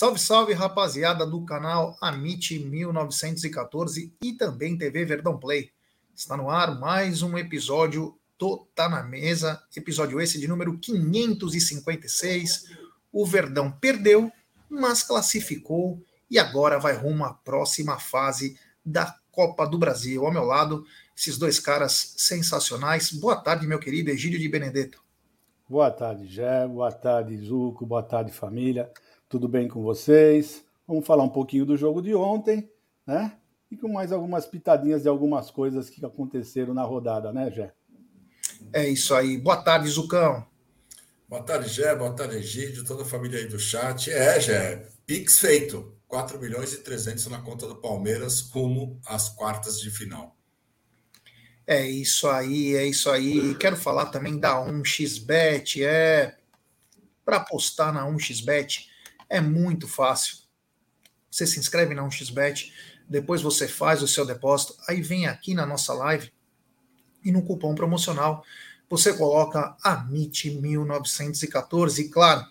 Salve, salve, rapaziada do canal Amit 1914 e também TV Verdão Play. Está no ar mais um episódio do Tá na Mesa, episódio esse de número 556. O Verdão perdeu, mas classificou e agora vai rumo à próxima fase da Copa do Brasil. Ao meu lado, esses dois caras sensacionais. Boa tarde, meu querido Egídio de Benedetto. Boa tarde, Gé. Boa tarde, Zuco. Boa tarde, família. Tudo bem com vocês? Vamos falar um pouquinho do jogo de ontem, né? E com mais algumas pitadinhas de algumas coisas que aconteceram na rodada, né, Gé? É isso aí. Boa tarde, Zucão. Boa tarde, Gé. Boa tarde, Egídio, toda a família aí do chat. É, Gé. Pix feito. 4 milhões e 300 na conta do Palmeiras, rumo às quartas de final. É isso aí, é isso aí. Quero falar também da 1xBet. É para apostar na 1xBet é muito fácil. Você se inscreve na 1xBet, depois você faz o seu depósito, aí vem aqui na nossa live e no cupom promocional você coloca AMIT1914 e claro,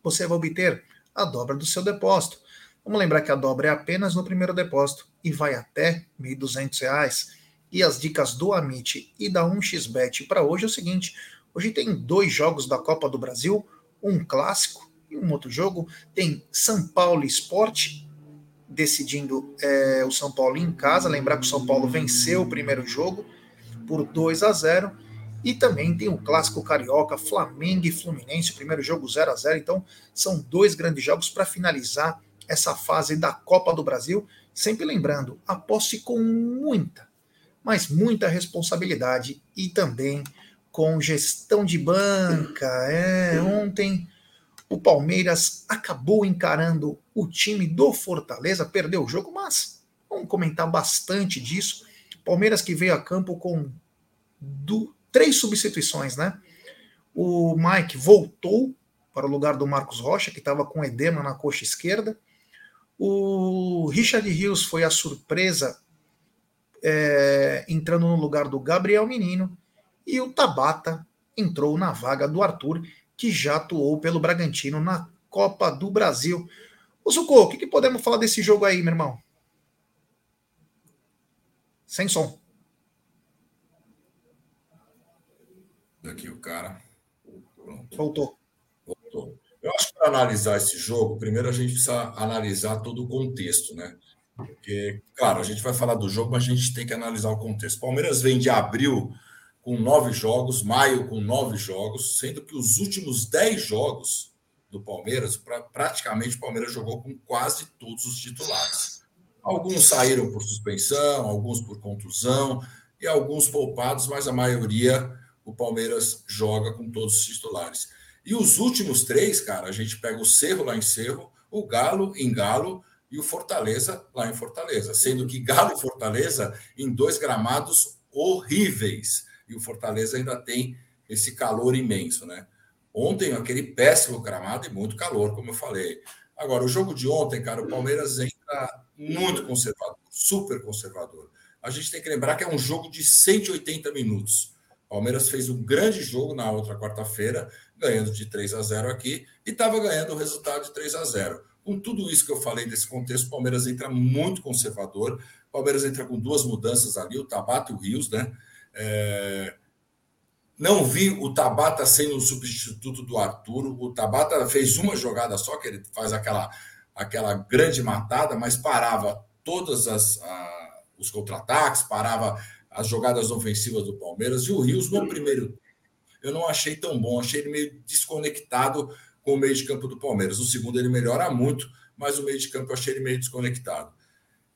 você vai obter a dobra do seu depósito. Vamos lembrar que a dobra é apenas no primeiro depósito e vai até R$ 1.200. E as dicas do Amit e da 1xBet para hoje é o seguinte: hoje tem dois jogos da Copa do Brasil, um clássico e um outro jogo. Tem São Paulo Esporte decidindo é, o São Paulo em casa. Lembrar que o São Paulo venceu o primeiro jogo por 2 a 0 e também tem o clássico carioca, Flamengo e Fluminense, o primeiro jogo 0 a 0 Então, são dois grandes jogos para finalizar essa fase da Copa do Brasil. Sempre lembrando, aposte com muita, mas muita responsabilidade e também com gestão de banca. É, ontem o Palmeiras acabou encarando o time do Fortaleza, perdeu o jogo, mas vamos comentar bastante disso. Palmeiras que veio a campo com do, três substituições, né? O Mike voltou para o lugar do Marcos Rocha, que estava com edema na coxa esquerda. O Richard Rios foi a surpresa é, entrando no lugar do Gabriel Menino e o Tabata entrou na vaga do Arthur, que já atuou pelo Bragantino na Copa do Brasil. O Zucco, o que, que podemos falar desse jogo aí, meu irmão? Sem som. Aqui o cara. Pronto. Voltou. Voltou. Eu acho que para analisar esse jogo, primeiro a gente precisa analisar todo o contexto, né? Porque, claro, a gente vai falar do jogo, mas a gente tem que analisar o contexto. Palmeiras vem de abril com nove jogos, maio com nove jogos, sendo que os últimos dez jogos do Palmeiras, pra, praticamente o Palmeiras jogou com quase todos os titulares. Alguns saíram por suspensão, alguns por contusão e alguns poupados, mas a maioria o Palmeiras joga com todos os titulares. E os últimos três, cara, a gente pega o Cerro lá em Cerro, o Galo em Galo e o Fortaleza lá em Fortaleza, sendo que Galo e Fortaleza em dois gramados horríveis. E o Fortaleza ainda tem esse calor imenso, né? Ontem, aquele péssimo gramado e muito calor, como eu falei. Agora, o jogo de ontem, cara, o Palmeiras entra muito conservador, super conservador. A gente tem que lembrar que é um jogo de 180 minutos. Palmeiras fez um grande jogo na outra quarta-feira, ganhando de 3 a 0 aqui, e estava ganhando o resultado de 3 a 0. Com tudo isso que eu falei desse contexto, o Palmeiras entra muito conservador. O Palmeiras entra com duas mudanças ali, o Tabata e o Rios, né? É... Não vi o Tabata sendo o substituto do Arturo. O Tabata fez uma jogada só, que ele faz aquela, aquela grande matada, mas parava todos os contra-ataques, parava as jogadas ofensivas do Palmeiras. E o Rios, no primeiro eu não achei tão bom, achei ele meio desconectado com o meio de campo do Palmeiras. No segundo, ele melhora muito, mas o meio de campo eu achei ele meio desconectado.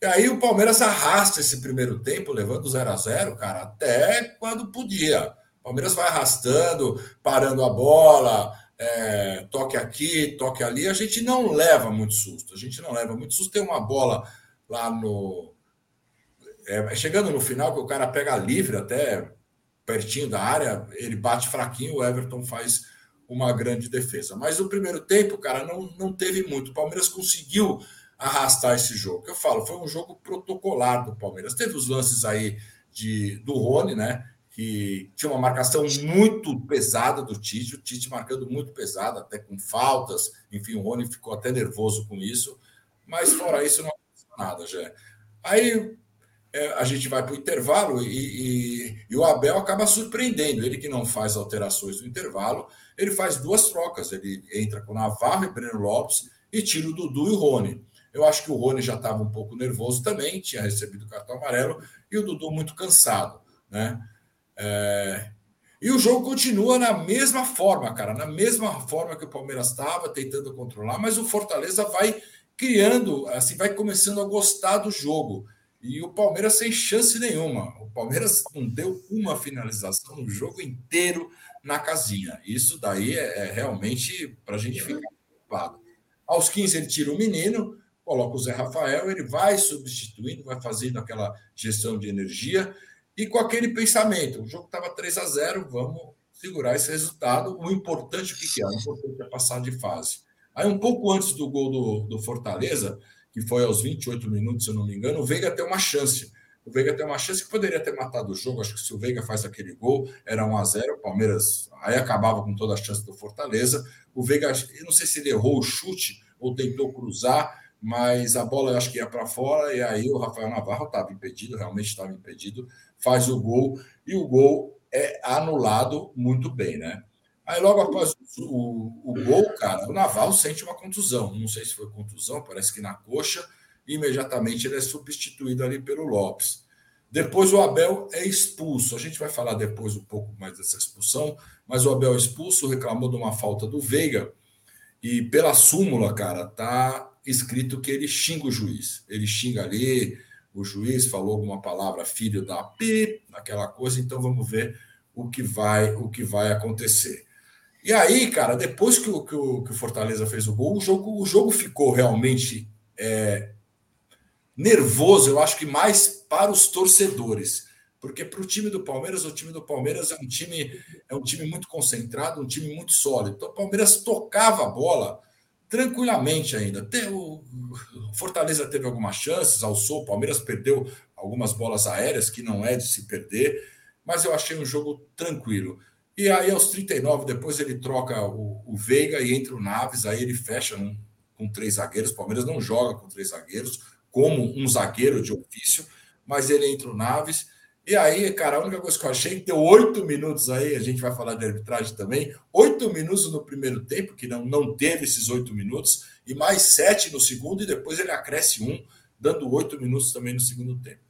Aí o Palmeiras arrasta esse primeiro tempo, levando 0 a 0 cara, até quando podia. O Palmeiras vai arrastando, parando a bola, é, toque aqui, toque ali. A gente não leva muito susto. A gente não leva muito susto. Tem uma bola lá no, é, chegando no final, que o cara pega livre até pertinho da área, ele bate fraquinho, o Everton faz uma grande defesa. Mas o primeiro tempo, cara, não, não teve muito. O Palmeiras conseguiu arrastar esse jogo. Eu falo, foi um jogo protocolar do Palmeiras. Teve os lances aí de, do Rony, né? que tinha uma marcação muito pesada do Tite, o Tite marcando muito pesado, até com faltas. Enfim, o Rony ficou até nervoso com isso. Mas fora isso, não aconteceu nada, já. Aí é, a gente vai para o intervalo e, e, e, o Abel acaba surpreendendo. Ele que não faz alterações no intervalo, ele faz duas trocas. Ele entra com Navarro e Breno Lopes e tira o Dudu e o Rony. Eu acho que o Rony já estava um pouco nervoso também, tinha recebido o cartão amarelo, e o Dudu muito cansado. Né? É... E o jogo continua na mesma forma, cara, na mesma forma que o Palmeiras estava, tentando controlar, mas o Fortaleza vai criando, assim, vai começando a gostar do jogo. E o Palmeiras sem chance nenhuma. O Palmeiras não deu uma finalização no jogo inteiro na casinha. Isso daí é, é realmente para a gente ficar preocupado. Aos 15 ele tira o menino, coloca o Zé Rafael, ele vai substituindo, vai fazendo aquela gestão de energia e com aquele pensamento, o jogo estava 3 a 0, vamos segurar esse resultado. O importante o que é? O importante é passar de fase. Aí um pouco antes do gol do, do Fortaleza, que foi aos 28 minutos, se eu não me engano, o Veiga tem uma chance. O Veiga tem uma chance que poderia ter matado o jogo. Acho que se o Veiga faz aquele gol, era 1 a 0 o Palmeiras aí acabava com toda a chance do Fortaleza. O Veiga, eu não sei se ele errou o chute ou tentou cruzar, mas a bola acho que ia para fora, e aí o Rafael Navarro estava impedido, realmente estava impedido, faz o gol, e o gol é anulado muito bem, né? Aí logo após o, o, gol, cara, o Naval sente uma contusão. Não sei se foi contusão, parece que na coxa. Imediatamente ele é substituído ali pelo Lopes. Depois o Abel é expulso. A gente vai falar depois um pouco mais dessa expulsão, mas o Abel é expulso, reclamou de uma falta do Veiga. E pela súmula, cara, tá escrito que ele xinga o juiz. Ele xinga ali, o juiz falou alguma palavra, filho da pi, aquela coisa. Então vamos ver o que vai, o que vai acontecer. E aí, cara, depois que o, que o, que o Fortaleza fez o gol, o jogo, o jogo ficou realmente é, nervoso, eu acho que mais para os torcedores. Porque para o time do Palmeiras, o time do Palmeiras é um time, é um time muito concentrado, um time muito sólido. Então o Palmeiras tocava a bola tranquilamente ainda. Até o Fortaleza teve algumas chances, alçou, o Palmeiras perdeu algumas bolas aéreas, que não é de se perder, mas eu achei um jogo tranquilo. E aí, aos 39, depois ele troca o, o Veiga e entra o Naves, aí ele fecha um, com três zagueiros. O Palmeiras não joga com três zagueiros, como um zagueiro de ofício, mas ele entra o Naves. E aí, cara, a única coisa que eu achei é que deu oito minutos aí, a gente vai falar de arbitragem também, oito minutos no primeiro tempo, que não, não teve esses oito minutos, e mais sete no segundo, e depois ele acresce um, dando oito minutos também no segundo tempo.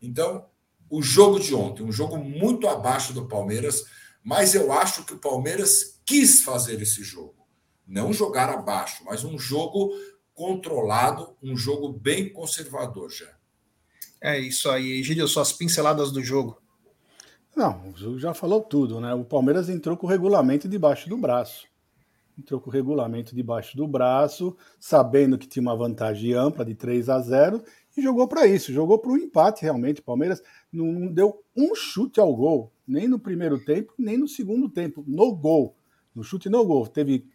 Então, o jogo de ontem, um jogo muito abaixo do Palmeiras, mas eu acho que o Palmeiras quis fazer esse jogo. Não jogar abaixo, mas um jogo controlado, um jogo bem conservador já. É isso aí. Gílio, suas pinceladas do jogo. Não, o jogo já falou tudo, né? O Palmeiras entrou com o regulamento debaixo do braço. Entrou com o regulamento debaixo do braço, sabendo que tinha uma vantagem ampla de 3 a 0 e jogou para isso, jogou para o empate realmente. O Palmeiras não deu um chute ao gol nem no primeiro tempo, nem no segundo tempo, no gol. No chute no gol. Teve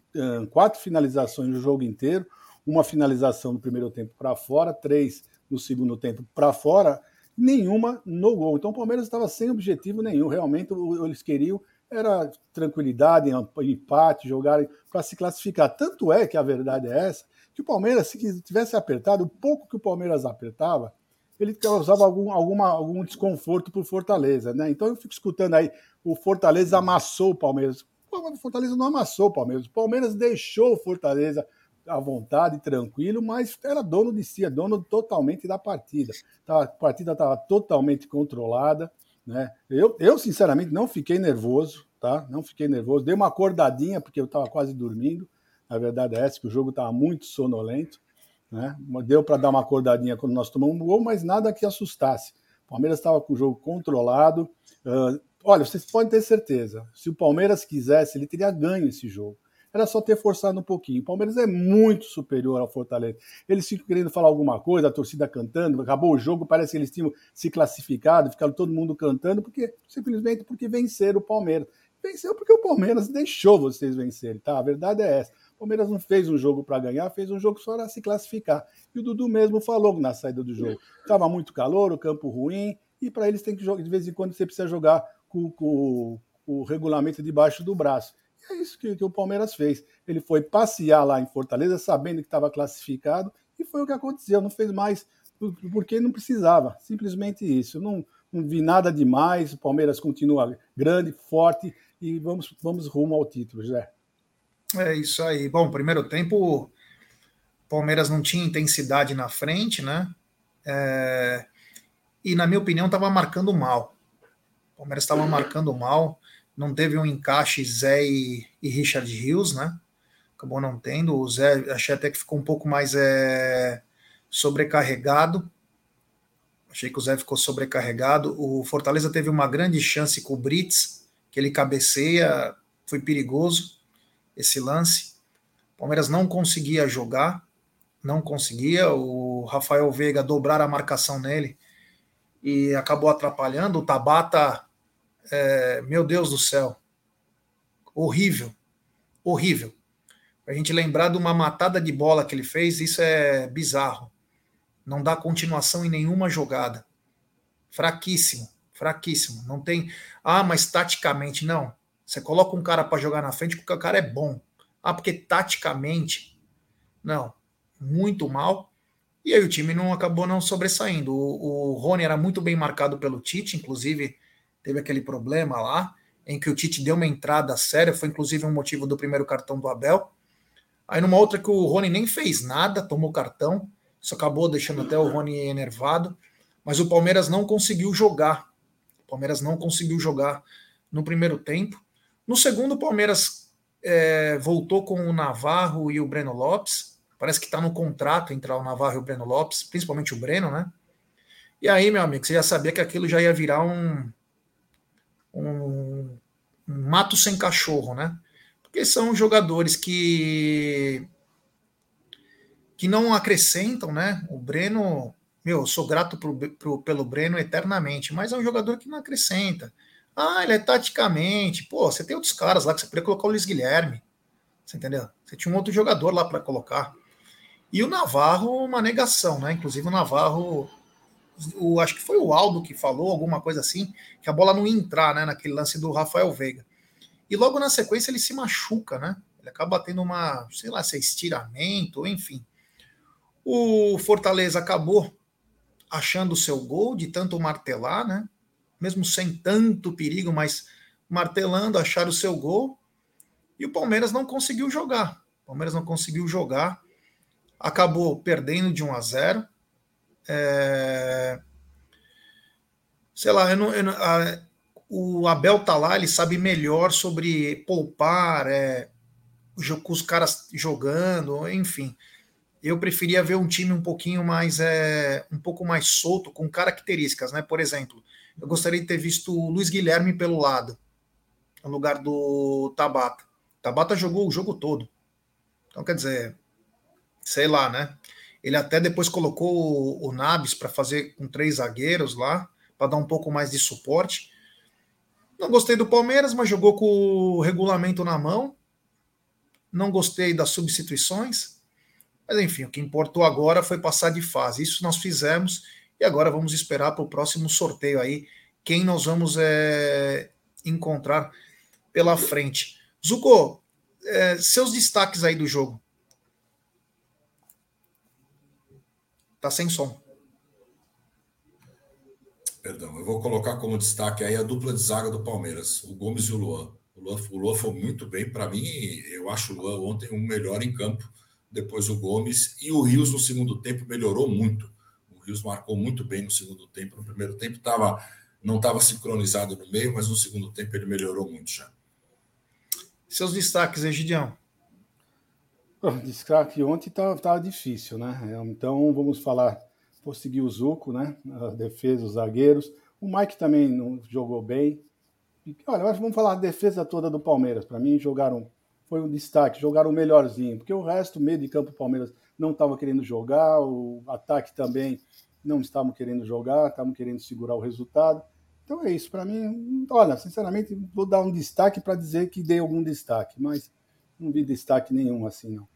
quatro finalizações no jogo inteiro, uma finalização no primeiro tempo para fora, três no segundo tempo para fora, nenhuma no gol. Então o Palmeiras estava sem objetivo nenhum. Realmente eles queriam era tranquilidade, empate, jogarem para se classificar. Tanto é que a verdade é essa, que o Palmeiras, se tivesse apertado, o pouco que o Palmeiras apertava, ele causava algum, alguma, algum desconforto para o Fortaleza, né? Então eu fico escutando aí, o Fortaleza amassou o Palmeiras. O Fortaleza não amassou o Palmeiras, o Palmeiras deixou o Fortaleza à vontade, tranquilo, mas era dono de si, é dono totalmente da partida. Tá, a partida estava totalmente controlada, né? Eu, eu, sinceramente, não fiquei nervoso, tá? Não fiquei nervoso. Dei uma acordadinha, porque eu estava quase dormindo. A verdade é essa, que o jogo estava muito sonolento. Né? Deu para dar uma acordadinha quando nós tomamos um gol, mas nada que assustasse. O Palmeiras estava com o jogo controlado. Uh, olha, vocês podem ter certeza, se o Palmeiras quisesse, ele teria ganho esse jogo. Era só ter forçado um pouquinho. O Palmeiras é muito superior ao Fortaleza. Eles ficam querendo falar alguma coisa, a torcida cantando, acabou o jogo, parece que eles tinham se classificado, ficaram todo mundo cantando, porque simplesmente porque venceram o Palmeiras. Venceu porque o Palmeiras deixou vocês vencerem, tá? A verdade é essa. O Palmeiras não fez um jogo para ganhar, fez um jogo só para se classificar. E o Dudu mesmo falou na saída do jogo. Estava muito calor, o campo ruim, e para eles tem que jogar, de vez em quando você precisa jogar com, com, com o regulamento debaixo do braço. E é isso que, que o Palmeiras fez. Ele foi passear lá em Fortaleza, sabendo que estava classificado, e foi o que aconteceu. Não fez mais porque não precisava. Simplesmente isso. Não, não vi nada demais. O Palmeiras continua grande, forte e vamos, vamos rumo ao título, José. É isso aí. Bom, primeiro tempo, Palmeiras não tinha intensidade na frente, né? É... E, na minha opinião, estava marcando mal. O Palmeiras estava marcando mal. Não teve um encaixe Zé e, e Richard Rios, né? Acabou não tendo. O Zé, achei até que ficou um pouco mais é... sobrecarregado. Achei que o Zé ficou sobrecarregado. O Fortaleza teve uma grande chance com o Brits, que ele cabeceia, foi perigoso esse lance. O Palmeiras não conseguia jogar, não conseguia. O Rafael Veiga dobrar a marcação nele e acabou atrapalhando. O Tabata, é, meu Deus do céu, horrível, horrível. A gente lembrar de uma matada de bola que ele fez, isso é bizarro não dá continuação em nenhuma jogada. Fraquíssimo, fraquíssimo. Não tem. Ah, mas taticamente, não. Você coloca um cara para jogar na frente porque o cara é bom. Ah, porque taticamente, não. Muito mal. E aí o time não acabou não sobressaindo. O, o Rony era muito bem marcado pelo Tite, inclusive teve aquele problema lá, em que o Tite deu uma entrada séria, foi inclusive um motivo do primeiro cartão do Abel. Aí numa outra que o Rony nem fez nada, tomou cartão. Isso acabou deixando até o Rony enervado. Mas o Palmeiras não conseguiu jogar. O Palmeiras não conseguiu jogar no primeiro tempo. No segundo, o Palmeiras é, voltou com o Navarro e o Breno Lopes. Parece que está no contrato entre o Navarro e o Breno Lopes, principalmente o Breno, né? E aí, meu amigo, você já sabia que aquilo já ia virar um, um, um mato sem cachorro, né? Porque são jogadores que que não acrescentam, né? O Breno, meu, sou grato pro, pro, pelo Breno eternamente, mas é um jogador que não acrescenta. Ah, ele é taticamente. Pô, você tem outros caras lá que você poderia colocar o Luiz Guilherme. Você entendeu? Você tinha um outro jogador lá para colocar. E o Navarro, uma negação, né? Inclusive o Navarro, o, acho que foi o Aldo que falou, alguma coisa assim, que a bola não ia entrar, né? Naquele lance do Rafael Veiga. E logo na sequência ele se machuca, né? Ele acaba tendo uma, sei lá, se é estiramento, enfim. O Fortaleza acabou achando o seu gol de tanto martelar, né? Mesmo sem tanto perigo, mas martelando, achar o seu gol. E o Palmeiras não conseguiu jogar. O Palmeiras não conseguiu jogar. Acabou perdendo de 1 a 0. É... Sei lá, eu não, eu não, a, o Abel tá lá, ele sabe melhor sobre poupar, é, os caras jogando, enfim eu preferia ver um time um pouquinho mais é, um pouco mais solto, com características, né? Por exemplo, eu gostaria de ter visto o Luiz Guilherme pelo lado, no lugar do Tabata. Tabata jogou o jogo todo. Então, quer dizer, sei lá, né? Ele até depois colocou o, o Nabis para fazer com três zagueiros lá, para dar um pouco mais de suporte. Não gostei do Palmeiras, mas jogou com o regulamento na mão. Não gostei das substituições mas enfim, o que importou agora foi passar de fase. Isso nós fizemos e agora vamos esperar para o próximo sorteio aí quem nós vamos é, encontrar pela frente. Zuko, é, seus destaques aí do jogo. Tá sem som. Perdão, eu vou colocar como destaque aí a dupla de zaga do Palmeiras, o Gomes e o Luan. O Luan, o Luan foi muito bem. Para mim, eu acho o Luan ontem o melhor em campo depois o Gomes, e o Rios no segundo tempo melhorou muito. O Rios marcou muito bem no segundo tempo. No primeiro tempo tava, não estava sincronizado no meio, mas no segundo tempo ele melhorou muito já. Seus destaques, Egidião? O destaque ontem estava tá, difícil, né? Então vamos falar, vou seguir o Zuco, né? A defesa, os zagueiros. O Mike também não jogou bem. E, olha, vamos falar a defesa toda do Palmeiras. Para mim, jogaram foi um destaque, jogaram melhorzinho, porque o resto, meio de campo, o Palmeiras não estava querendo jogar, o ataque também não estavam querendo jogar, estavam querendo segurar o resultado. Então é isso, para mim, olha, sinceramente, vou dar um destaque para dizer que dei algum destaque, mas não vi destaque nenhum assim, não.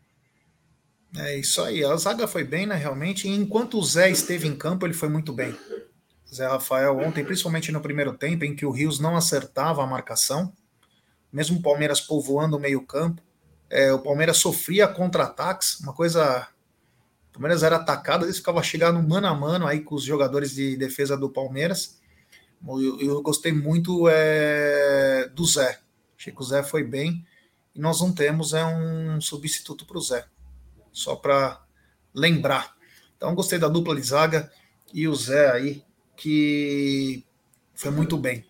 É isso aí, a zaga foi bem, né, realmente, e enquanto o Zé esteve em campo, ele foi muito bem. Zé Rafael ontem, principalmente no primeiro tempo, em que o Rios não acertava a marcação, mesmo o Palmeiras povoando o meio-campo, é, o Palmeiras sofria contra-ataques, uma coisa. O Palmeiras era atacado, eles ficava chegando mano a mano aí com os jogadores de defesa do Palmeiras. Eu, eu gostei muito é, do Zé. Achei que o Zé foi bem. E nós não temos é um substituto para o Zé. Só para lembrar. Então gostei da dupla de zaga e o Zé aí, que foi muito bem.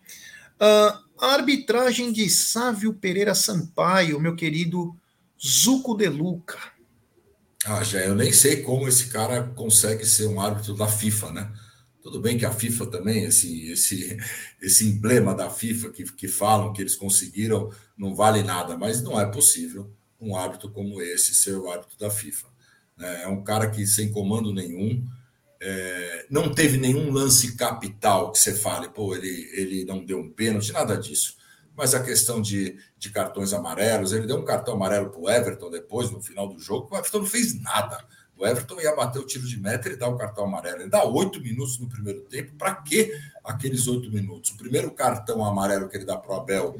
Uh, a arbitragem de Sávio Pereira Sampaio, meu querido Zuco de Luca. Ah, já eu nem sei como esse cara consegue ser um árbitro da FIFA, né? Tudo bem que a FIFA também, esse, esse, esse emblema da FIFA que, que falam que eles conseguiram, não vale nada, mas não é possível um árbitro como esse ser o árbitro da FIFA. Né? É um cara que sem comando nenhum, é, não teve nenhum lance capital que você fale, pô, ele, ele não deu um pênalti, nada disso. Mas a questão de, de cartões amarelos, ele deu um cartão amarelo para o Everton depois, no final do jogo, o Everton não fez nada. O Everton ia bater o tiro de meta e dá o cartão amarelo. Ele dá oito minutos no primeiro tempo. Para que aqueles oito minutos? O primeiro cartão amarelo que ele dá para o Abel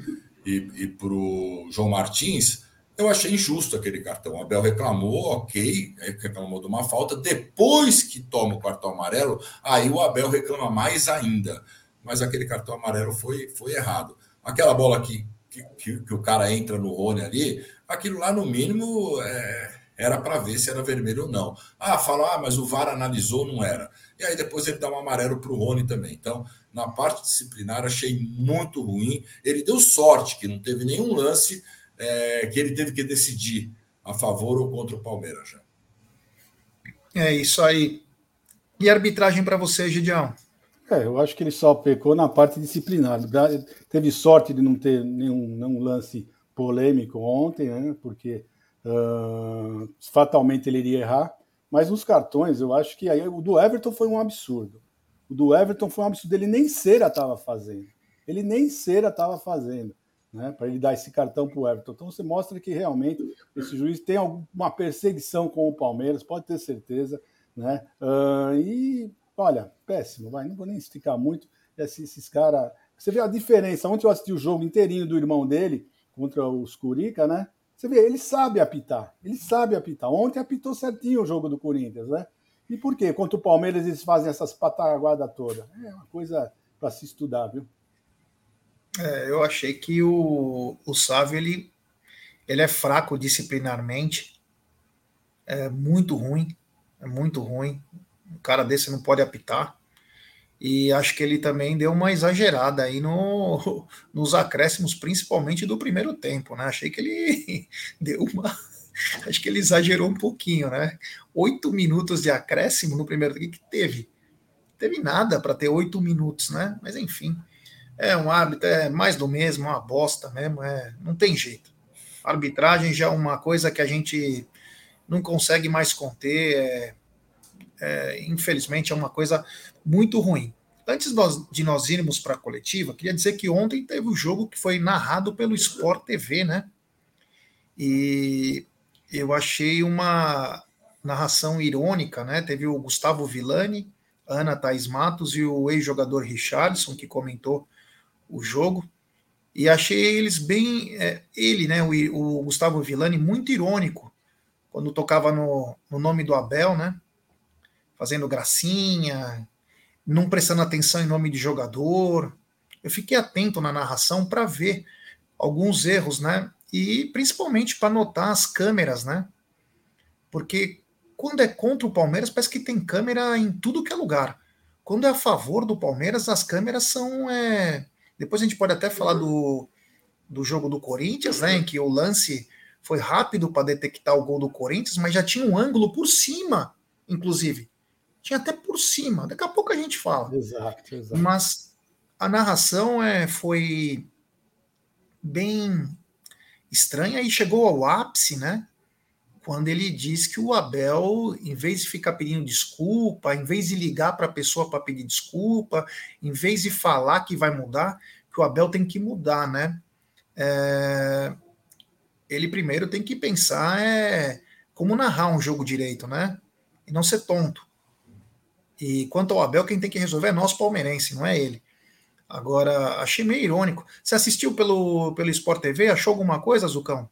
e, e para o João Martins, eu achei injusto aquele cartão. O Abel reclamou, ok, reclamou de uma falta. Depois que toma o cartão amarelo, aí o Abel reclama mais ainda. Mas aquele cartão amarelo foi, foi errado. Aquela bola que, que, que o cara entra no Rony ali, aquilo lá, no mínimo, é, era para ver se era vermelho ou não. Ah, fala, ah, mas o VAR analisou, não era. E aí depois ele dá um amarelo para o Rony também. Então, na parte disciplinar, achei muito ruim. Ele deu sorte que não teve nenhum lance é, que ele teve que decidir a favor ou contra o Palmeiras já. É isso aí. E arbitragem para você, Gideão? É, eu acho que ele só pecou na parte disciplinar. Teve sorte de não ter nenhum, nenhum lance polêmico ontem, né? Porque Uh, fatalmente ele iria errar, mas nos cartões eu acho que aí o do Everton foi um absurdo. O do Everton foi um absurdo. Ele nem cera estava fazendo. Ele nem cera estava fazendo, né? Para ele dar esse cartão para o Everton. Então você mostra que realmente esse juiz tem alguma perseguição com o Palmeiras, pode ter certeza, né? Uh, e olha, péssimo, vai. Não vou nem explicar muito. Esses, esses caras. Você vê a diferença. Ontem eu assisti o jogo inteirinho do irmão dele contra os Curica, né? Você vê, ele sabe apitar. Ele sabe apitar. Ontem apitou certinho o jogo do Corinthians, né? E por quê? Contra o Palmeiras eles fazem essas pataguadas todas. É uma coisa para se estudar, viu? É, eu achei que o, o Sávio ele, ele é fraco disciplinarmente. É muito ruim. É muito ruim. Um cara desse não pode apitar. E acho que ele também deu uma exagerada aí no, nos acréscimos, principalmente do primeiro tempo, né? Achei que ele deu uma. Acho que ele exagerou um pouquinho, né? Oito minutos de acréscimo no primeiro tempo. que teve? Teve nada para ter oito minutos, né? Mas enfim, é um árbitro, é mais do mesmo, uma bosta mesmo, é, não tem jeito. Arbitragem já é uma coisa que a gente não consegue mais conter, é, é, infelizmente é uma coisa muito ruim. Antes de nós irmos para a coletiva, queria dizer que ontem teve o um jogo que foi narrado pelo Sport TV, né? E eu achei uma narração irônica, né? Teve o Gustavo Villani, Ana Thais Matos e o ex-jogador Richardson, que comentou o jogo. E achei eles bem. É, ele, né? O, o, Gustavo Villani, muito irônico quando tocava no, no nome do Abel, né? Fazendo gracinha, não prestando atenção em nome de jogador. Eu fiquei atento na narração para ver alguns erros, né? E principalmente para notar as câmeras, né? Porque quando é contra o Palmeiras, parece que tem câmera em tudo que é lugar. Quando é a favor do Palmeiras, as câmeras são. É... Depois a gente pode até falar do, do jogo do Corinthians, né? Em que o lance foi rápido para detectar o gol do Corinthians, mas já tinha um ângulo por cima, inclusive tinha até por cima. Daqui a pouco a gente fala. Exato, exato. Mas a narração é, foi bem estranha e chegou ao ápice, né? Quando ele diz que o Abel, em vez de ficar pedindo desculpa, em vez de ligar para a pessoa para pedir desculpa, em vez de falar que vai mudar, que o Abel tem que mudar, né? É... Ele primeiro tem que pensar é como narrar um jogo direito, né? E não ser tonto. E quanto ao Abel, quem tem que resolver é nós palmeirense, não é ele. Agora, achei meio irônico. Você assistiu pelo, pelo Sport TV? Achou alguma coisa, Zucão?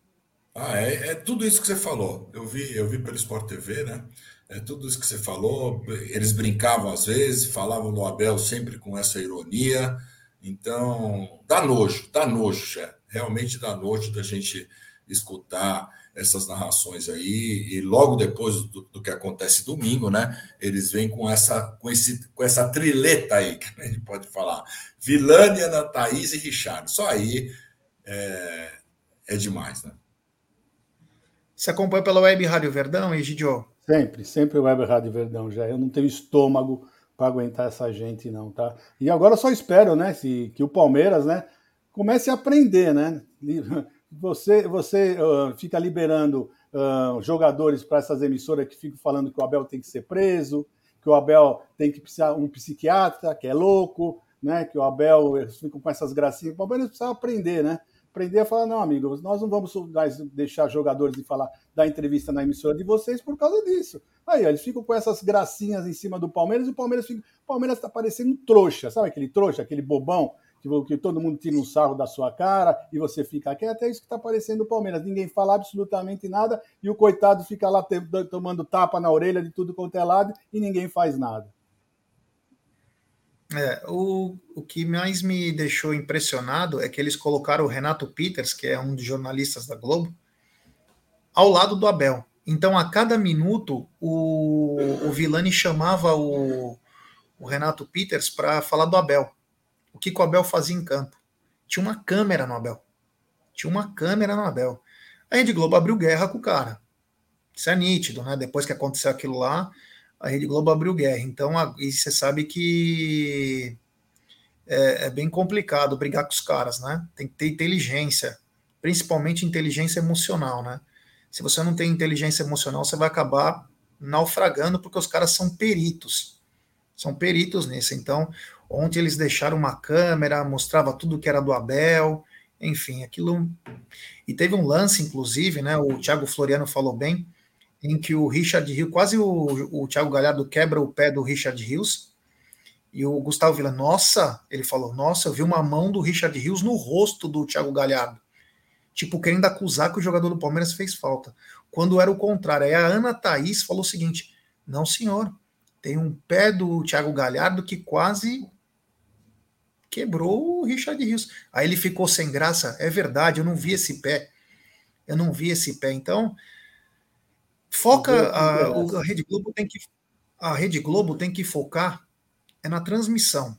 Ah, é, é, tudo isso que você falou. Eu vi, eu vi pelo Sport TV, né? É tudo isso que você falou. Eles brincavam às vezes, falavam do Abel sempre com essa ironia. Então, dá nojo, dá nojo, já. Realmente dá nojo da gente escutar essas narrações aí, e logo depois do, do, que acontece domingo, né? Eles vêm com essa, com esse, com essa trileta aí, que a gente pode falar. Vilânia, Ana Thaís e Richard. Só aí é, é demais, né? Você acompanha pela Web Rádio Verdão, Egidio? Sempre, sempre Web Rádio Verdão já. Eu não tenho estômago para aguentar essa gente, não, tá? E agora só espero, né, se, que o Palmeiras, né, comece a aprender, né? Você, você uh, fica liberando uh, jogadores para essas emissoras que ficam falando que o Abel tem que ser preso, que o Abel tem que precisar um psiquiatra, que é louco, né? Que o Abel fica com essas gracinhas. O Palmeiras precisa aprender, né? aprender a falar, não, amigos, nós não vamos mais deixar jogadores de falar, dar entrevista na emissora de vocês por causa disso. Aí, ó, eles ficam com essas gracinhas em cima do Palmeiras e o Palmeiras fica. O Palmeiras está parecendo trouxa, sabe aquele trouxa, aquele bobão, que, que todo mundo tira um sarro da sua cara e você fica quieto, é isso que está parecendo o Palmeiras. Ninguém fala absolutamente nada e o coitado fica lá tomando tapa na orelha de tudo quanto é lado e ninguém faz nada. É, o, o que mais me deixou impressionado é que eles colocaram o Renato Peters, que é um dos jornalistas da Globo, ao lado do Abel. Então, a cada minuto, o, o Vilani chamava o, o Renato Peters para falar do Abel. O que, o Abel fazia em campo? Tinha uma câmera no Abel. Tinha uma câmera no Abel. A Rede Globo abriu guerra com o cara. Isso é nítido, né? Depois que aconteceu aquilo lá, a Rede Globo abriu guerra. Então, a, e você sabe que é, é, bem complicado brigar com os caras, né? Tem que ter inteligência, principalmente inteligência emocional, né? Se você não tem inteligência emocional, você vai acabar naufragando, porque os caras são peritos. São peritos nisso. Então, ontem eles deixaram uma câmera, mostrava tudo que era do Abel, enfim, aquilo. E teve um lance, inclusive, né? O Thiago Floriano falou bem em que o Richard Rios, quase o, o Thiago Galhardo quebra o pé do Richard Rios, e o Gustavo Vila, nossa, ele falou, nossa, eu vi uma mão do Richard Rios no rosto do Thiago Galhardo. Tipo, querendo acusar que o jogador do Palmeiras fez falta. Quando era o contrário. Aí a Ana Thaís falou o seguinte: não, senhor, tem um pé do Thiago Galhardo que quase quebrou o Richard Rios. Aí ele ficou sem graça. É verdade, eu não vi esse pé. Eu não vi esse pé. Então, Foca a, a Rede Globo tem que a Rede Globo tem que focar é na transmissão.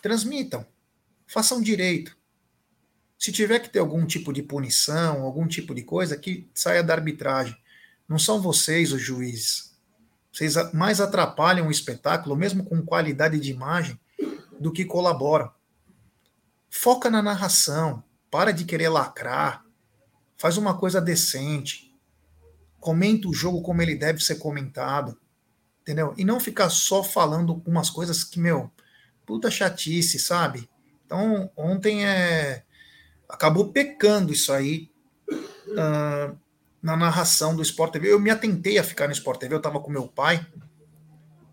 Transmitam, façam direito. Se tiver que ter algum tipo de punição, algum tipo de coisa, que saia da arbitragem. Não são vocês os juízes. Vocês mais atrapalham o espetáculo, mesmo com qualidade de imagem, do que colaboram. Foca na narração. Para de querer lacrar. Faz uma coisa decente comenta o jogo como ele deve ser comentado, entendeu? E não ficar só falando umas coisas que, meu, puta chatice, sabe? Então, ontem é, acabou pecando isso aí uh, na narração do Sport TV. Eu me atentei a ficar no Sport TV, eu estava com meu pai,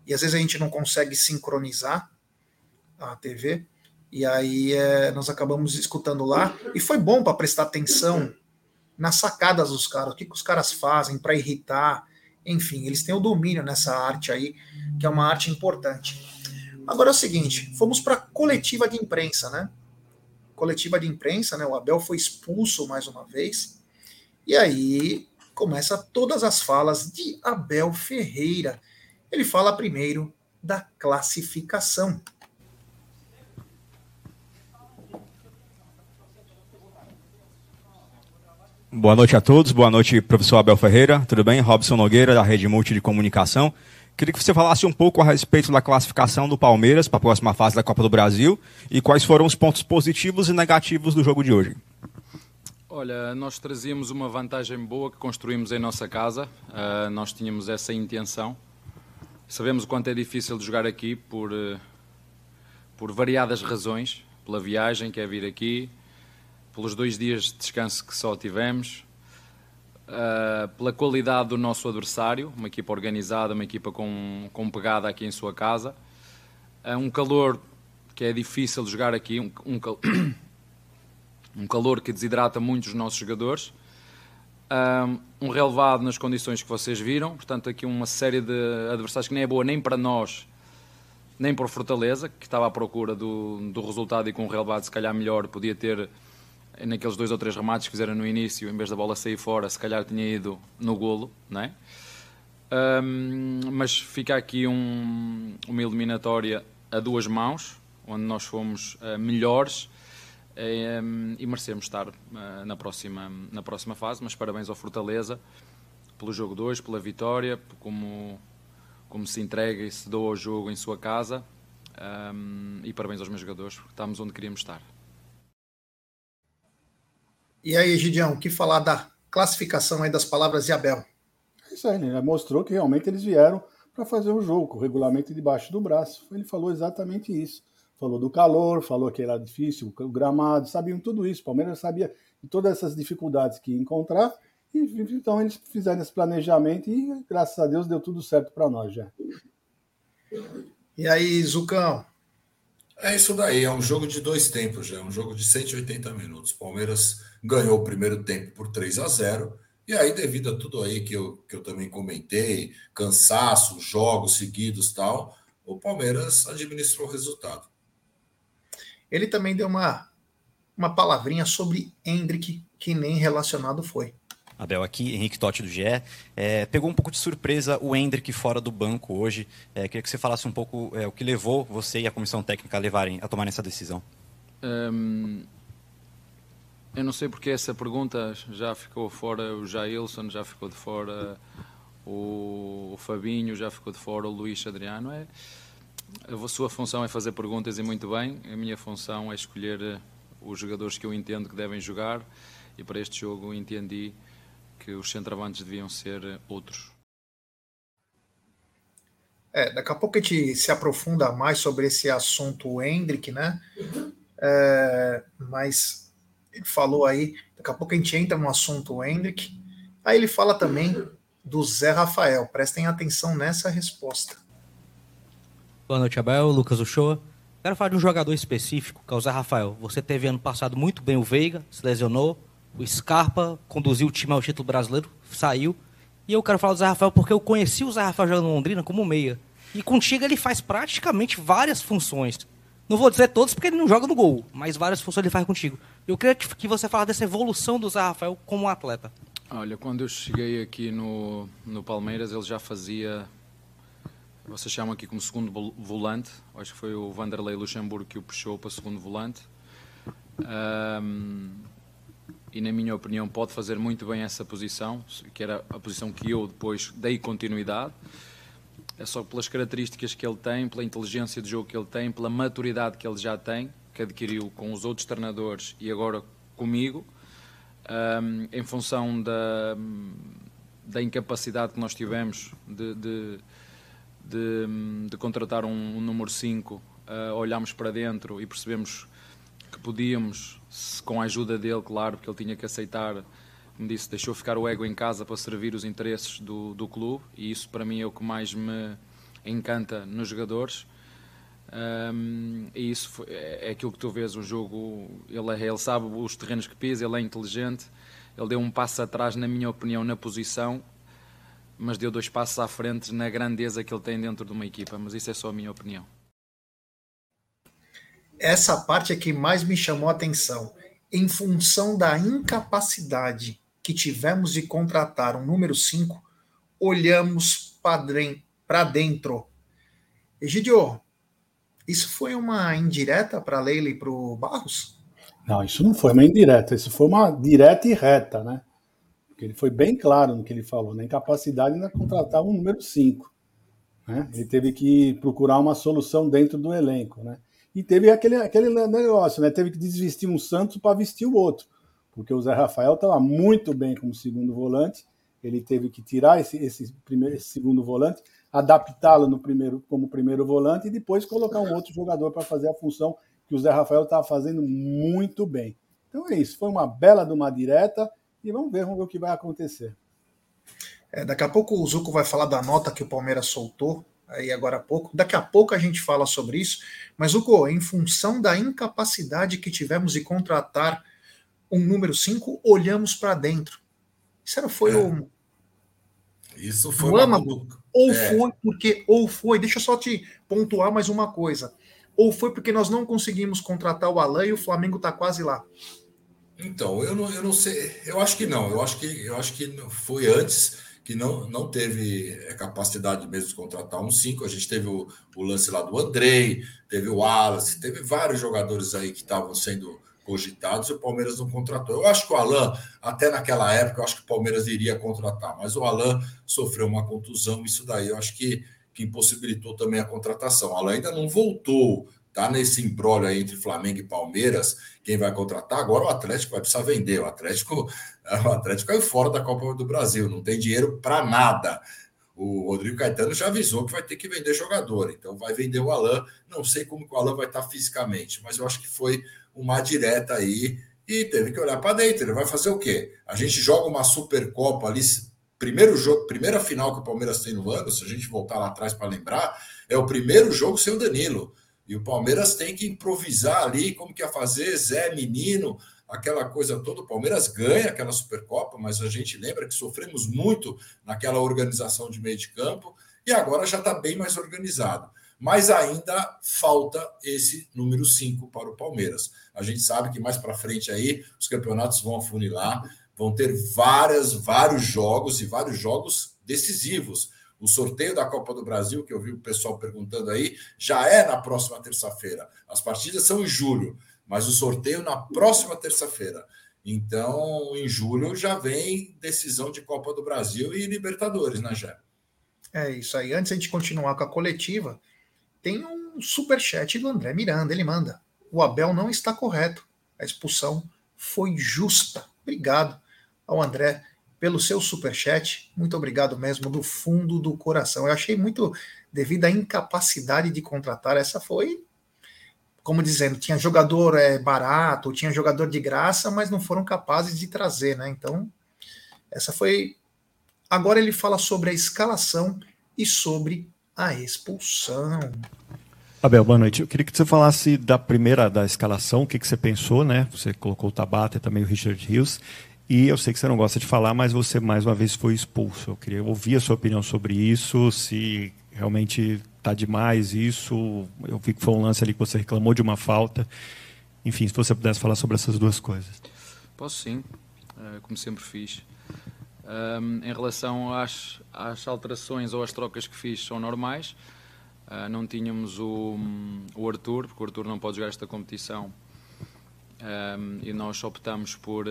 e às vezes a gente não consegue sincronizar a TV, e aí é, nós acabamos escutando lá, e foi bom para prestar atenção nas sacadas dos caras, o que, que os caras fazem para irritar, enfim, eles têm o domínio nessa arte aí, que é uma arte importante. Agora é o seguinte, fomos para coletiva de imprensa, né? Coletiva de imprensa, né? O Abel foi expulso mais uma vez. E aí começa todas as falas de Abel Ferreira. Ele fala primeiro da classificação. Boa noite a todos, boa noite, professor Abel Ferreira, tudo bem? Robson Nogueira, da Rede Multi de Comunicação. Queria que você falasse um pouco a respeito da classificação do Palmeiras para a próxima fase da Copa do Brasil e quais foram os pontos positivos e negativos do jogo de hoje. Olha, nós trazíamos uma vantagem boa que construímos em nossa casa, uh, nós tínhamos essa intenção. Sabemos o quanto é difícil de jogar aqui por, uh, por variadas razões, pela viagem que é vir aqui, pelos dois dias de descanso que só tivemos, uh, pela qualidade do nosso adversário, uma equipa organizada, uma equipa com, com pegada aqui em sua casa. Uh, um calor que é difícil de jogar aqui, um, um, cal... um calor que desidrata muito os nossos jogadores. Um relevado nas condições que vocês viram, portanto, aqui uma série de adversários que nem é boa nem para nós, nem para Fortaleza, que estava à procura do, do resultado e com um relevado se calhar melhor, podia ter naqueles dois ou três remates que fizeram no início, em vez da bola sair fora, se calhar tinha ido no golo, não é? Um, mas fica aqui um, uma eliminatória a duas mãos, onde nós fomos uh, melhores um, e merecemos estar uh, na, próxima, na próxima fase. Mas parabéns ao Fortaleza pelo jogo 2, pela vitória, como, como se entrega e se doa ao jogo em sua casa. E parabéns aos meus jogadores, porque estamos onde queríamos estar. E aí, Gideão, o que falar da classificação aí das palavras de Abel? É isso aí, ele mostrou que realmente eles vieram para fazer o jogo, com o regulamento debaixo do braço. Ele falou exatamente isso. Falou do calor, falou que era difícil, o gramado, sabiam tudo isso. O Palmeiras sabia de todas essas dificuldades que ia encontrar. E, então eles fizeram esse planejamento e, graças a Deus, deu tudo certo para nós já. E aí, Zucão, é isso daí, é um jogo de dois tempos já, é um jogo de 180 minutos. Palmeiras ganhou o primeiro tempo por 3 a 0 e aí, devido a tudo aí que eu, que eu também comentei, cansaço, jogos seguidos tal, o Palmeiras administrou o resultado. Ele também deu uma, uma palavrinha sobre Hendrick, que nem relacionado foi. Abel aqui, Henrique Totti do GE. É, pegou um pouco de surpresa o Hendrick fora do banco hoje. É, queria que você falasse um pouco é, o que levou você e a comissão técnica a levarem a tomarem essa decisão. Um, eu não sei porque essa pergunta já ficou fora o Jailson, já ficou de fora o, Fabinho, já ficou de fora o Luís Adriano. É, a sua função é fazer perguntas e muito bem. A minha função é escolher eh, os jogadores que eu entendo que devem jogar e para este jogo entendi que os centroavantes deviam ser outros. É, daqui a pouco a gente se aprofunda mais sobre esse assunto Hendrick, né? É, mas ele falou aí, daqui a pouco a gente entra no assunto Hendrick. Aí ele fala também do Zé Rafael. Prestem atenção nessa resposta. Boa noite, Abel. Lucas Uchoa. Quero falar de um jogador específico, que é o Zé Rafael. Você teve ano passado muito bem o Veiga, se lesionou, o Scarpa conduziu o time ao título brasileiro, saiu. E eu quero falar do Zé Rafael porque eu conheci o Zé Rafael jogando no Londrina como meia. E contigo ele faz praticamente várias funções. Não vou dizer todas porque ele não joga no gol, mas várias funções ele faz contigo. Eu queria que você falasse dessa evolução do Zé Rafael como atleta. Olha, quando eu cheguei aqui no, no Palmeiras, ele já fazia. Vocês chamam aqui como segundo volante. Acho que foi o Vanderlei Luxemburgo que o puxou para segundo volante. Um, e, na minha opinião, pode fazer muito bem essa posição, que era a posição que eu depois dei continuidade. É só pelas características que ele tem, pela inteligência de jogo que ele tem, pela maturidade que ele já tem, que adquiriu com os outros treinadores e agora comigo, um, em função da, da incapacidade que nós tivemos de, de, de, de contratar um, um número 5, uh, olhámos para dentro e percebemos que podíamos com a ajuda dele, claro, porque ele tinha que aceitar, como disse, deixou ficar o ego em casa para servir os interesses do, do clube e isso para mim é o que mais me encanta nos jogadores. Um, e isso foi, é, é aquilo que tu vês o jogo. Ele, é, ele sabe os terrenos que pisa, ele é inteligente. Ele deu um passo atrás, na minha opinião, na posição, mas deu dois passos à frente na grandeza que ele tem dentro de uma equipa. Mas isso é só a minha opinião essa parte é que mais me chamou a atenção. Em função da incapacidade que tivemos de contratar um número 5, olhamos para dentro. Egidio, isso foi uma indireta para Leila e para o Barros? Não, isso não foi uma indireta, isso foi uma direta e reta, né? Porque ele foi bem claro no que ele falou, na incapacidade de contratar um número 5. Né? Ele teve que procurar uma solução dentro do elenco, né? E teve aquele, aquele negócio, né? Teve que desvestir um Santos para vestir o outro. Porque o Zé Rafael estava muito bem como segundo volante. Ele teve que tirar esse, esse, primeiro, esse segundo volante, adaptá-lo no primeiro como primeiro volante e depois colocar um outro jogador para fazer a função que o Zé Rafael estava fazendo muito bem. Então é isso. Foi uma bela de uma direta e vamos ver, vamos ver o que vai acontecer. É, daqui a pouco o Zuco vai falar da nota que o Palmeiras soltou, aí agora há pouco. Daqui a pouco a gente fala sobre isso. Mas, Zuco, em função da incapacidade que tivemos de contratar um número 5, olhamos para dentro. Isso era, foi é. o. Isso foi uma âmago, Ou é. foi porque. Ou foi. Deixa eu só te pontuar mais uma coisa. Ou foi porque nós não conseguimos contratar o Alain e o Flamengo está quase lá? Então, eu não, eu não sei. Eu acho que não. Eu acho que, eu acho que foi antes que não, não teve é, capacidade mesmo de contratar um 5. A gente teve o, o, lance lá do Andrei, teve o Wallace, teve vários jogadores aí que estavam sendo cogitados e o Palmeiras não contratou. Eu acho que o Alain, até naquela época, eu acho que o Palmeiras iria contratar, mas o Alain sofreu uma contusão, isso daí eu acho que, que impossibilitou também a contratação. O Alain ainda não voltou tá nesse embrólio aí entre Flamengo e Palmeiras, quem vai contratar, agora o Atlético vai precisar vender. O Atlético, o Atlético caiu fora da Copa do Brasil, não tem dinheiro para nada. O Rodrigo Caetano já avisou que vai ter que vender jogador, então vai vender o Alain. Não sei como o Alain vai estar fisicamente, mas eu acho que foi uma direta aí e teve que olhar para dentro. Ele vai fazer o quê? A gente joga uma Supercopa ali, primeiro jogo, primeira final que o Palmeiras tem no ano, se a gente voltar lá atrás para lembrar, é o primeiro jogo sem o Danilo. E o Palmeiras tem que improvisar ali, como que ia fazer, Zé, menino, aquela coisa toda. O Palmeiras ganha aquela Supercopa, mas a gente lembra que sofremos muito naquela organização de meio de campo e agora já está bem mais organizado. Mas ainda falta esse número 5 para o Palmeiras. A gente sabe que mais para frente aí os campeonatos vão afunilar, vão ter várias, vários jogos e vários jogos decisivos o sorteio da Copa do Brasil, que eu vi o pessoal perguntando aí, já é na próxima terça-feira. As partidas são em julho, mas o sorteio na próxima terça-feira. Então, em julho já vem decisão de Copa do Brasil e Libertadores, né, Jé? É isso aí. Antes de continuar com a coletiva, tem um super chat do André Miranda. Ele manda: o Abel não está correto. A expulsão foi justa. Obrigado ao André pelo seu super chat. Muito obrigado mesmo do fundo do coração. Eu achei muito devido à incapacidade de contratar. Essa foi, como dizendo, tinha jogador é, barato, tinha jogador de graça, mas não foram capazes de trazer, né? Então, essa foi. Agora ele fala sobre a escalação e sobre a expulsão. Abel, boa noite. Eu queria que você falasse da primeira da escalação, o que, que você pensou, né? Você colocou o Tabata e também o Richard Rios. E eu sei que você não gosta de falar, mas você mais uma vez foi expulso. Eu queria ouvir a sua opinião sobre isso, se realmente está demais isso. Eu vi que foi um lance ali que você reclamou de uma falta. Enfim, se você pudesse falar sobre essas duas coisas. Posso sim, eh, como sempre fiz. Um, em relação às, às, alterações ou às trocas que fiz, são normais. Uh, não tínhamos o, o Arthur, porque o Arthur não pode jogar esta competição. Um, e nós optamos por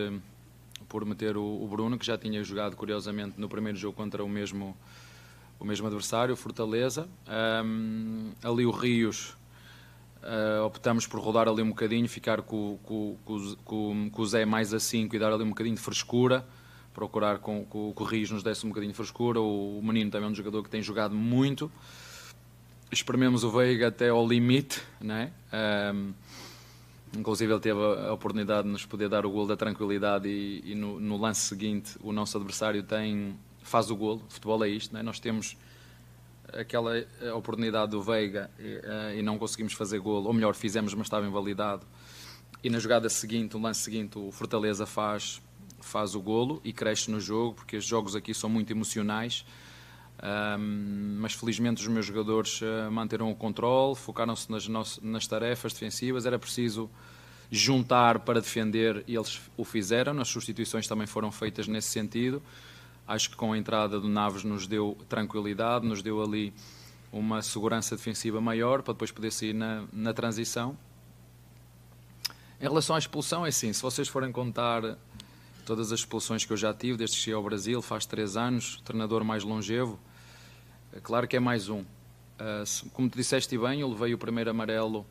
por meter o, o, Bruno, que já tinha jogado curiosamente no primeiro jogo contra o mesmo, o mesmo adversário, Fortaleza. Um, ali o Rios, uh, optamos por rodar ali um bocadinho, ficar com, com, com, com, o Zé mais a 5 e dar ali um bocadinho de frescura. Procurar com, com, com o Rios nos desse um bocadinho de frescura. O, o menino também é um jogador que tem jogado muito. Esprememos o Veiga até ao limite, né? Um, Inclusive ele teve a oportunidade de nos poder dar o gol da tranquilidade e, e no, no, lance seguinte o nosso adversário tem faz o gol. Futebol é isto, é? nós temos aquela eh, oportunidade do Veiga e, uh, e, não conseguimos fazer gol, ou melhor, fizemos, mas estava invalidado. E na jogada seguinte, no lance seguinte, o Fortaleza faz, faz o golo e cresce no jogo, porque os jogos aqui são muito emocionais. Um, mas felizmente os meus jogadores uh, manteram o controle, focaram-se nas, nas tarefas defensivas. Era preciso juntar para defender e eles o fizeram. As substituições também foram feitas nesse sentido. Acho que com a entrada do Naves nos deu tranquilidade, nos deu ali uma segurança defensiva maior para depois poder sair na, na transição. Em relação à expulsão, é assim: se vocês forem contar todas as expulsões que eu já tive desde que cheguei ao Brasil, faz três anos, treinador mais longevo é claro que é mais um. Uh, como tu disseste bem, eu levei o primeiro amarelo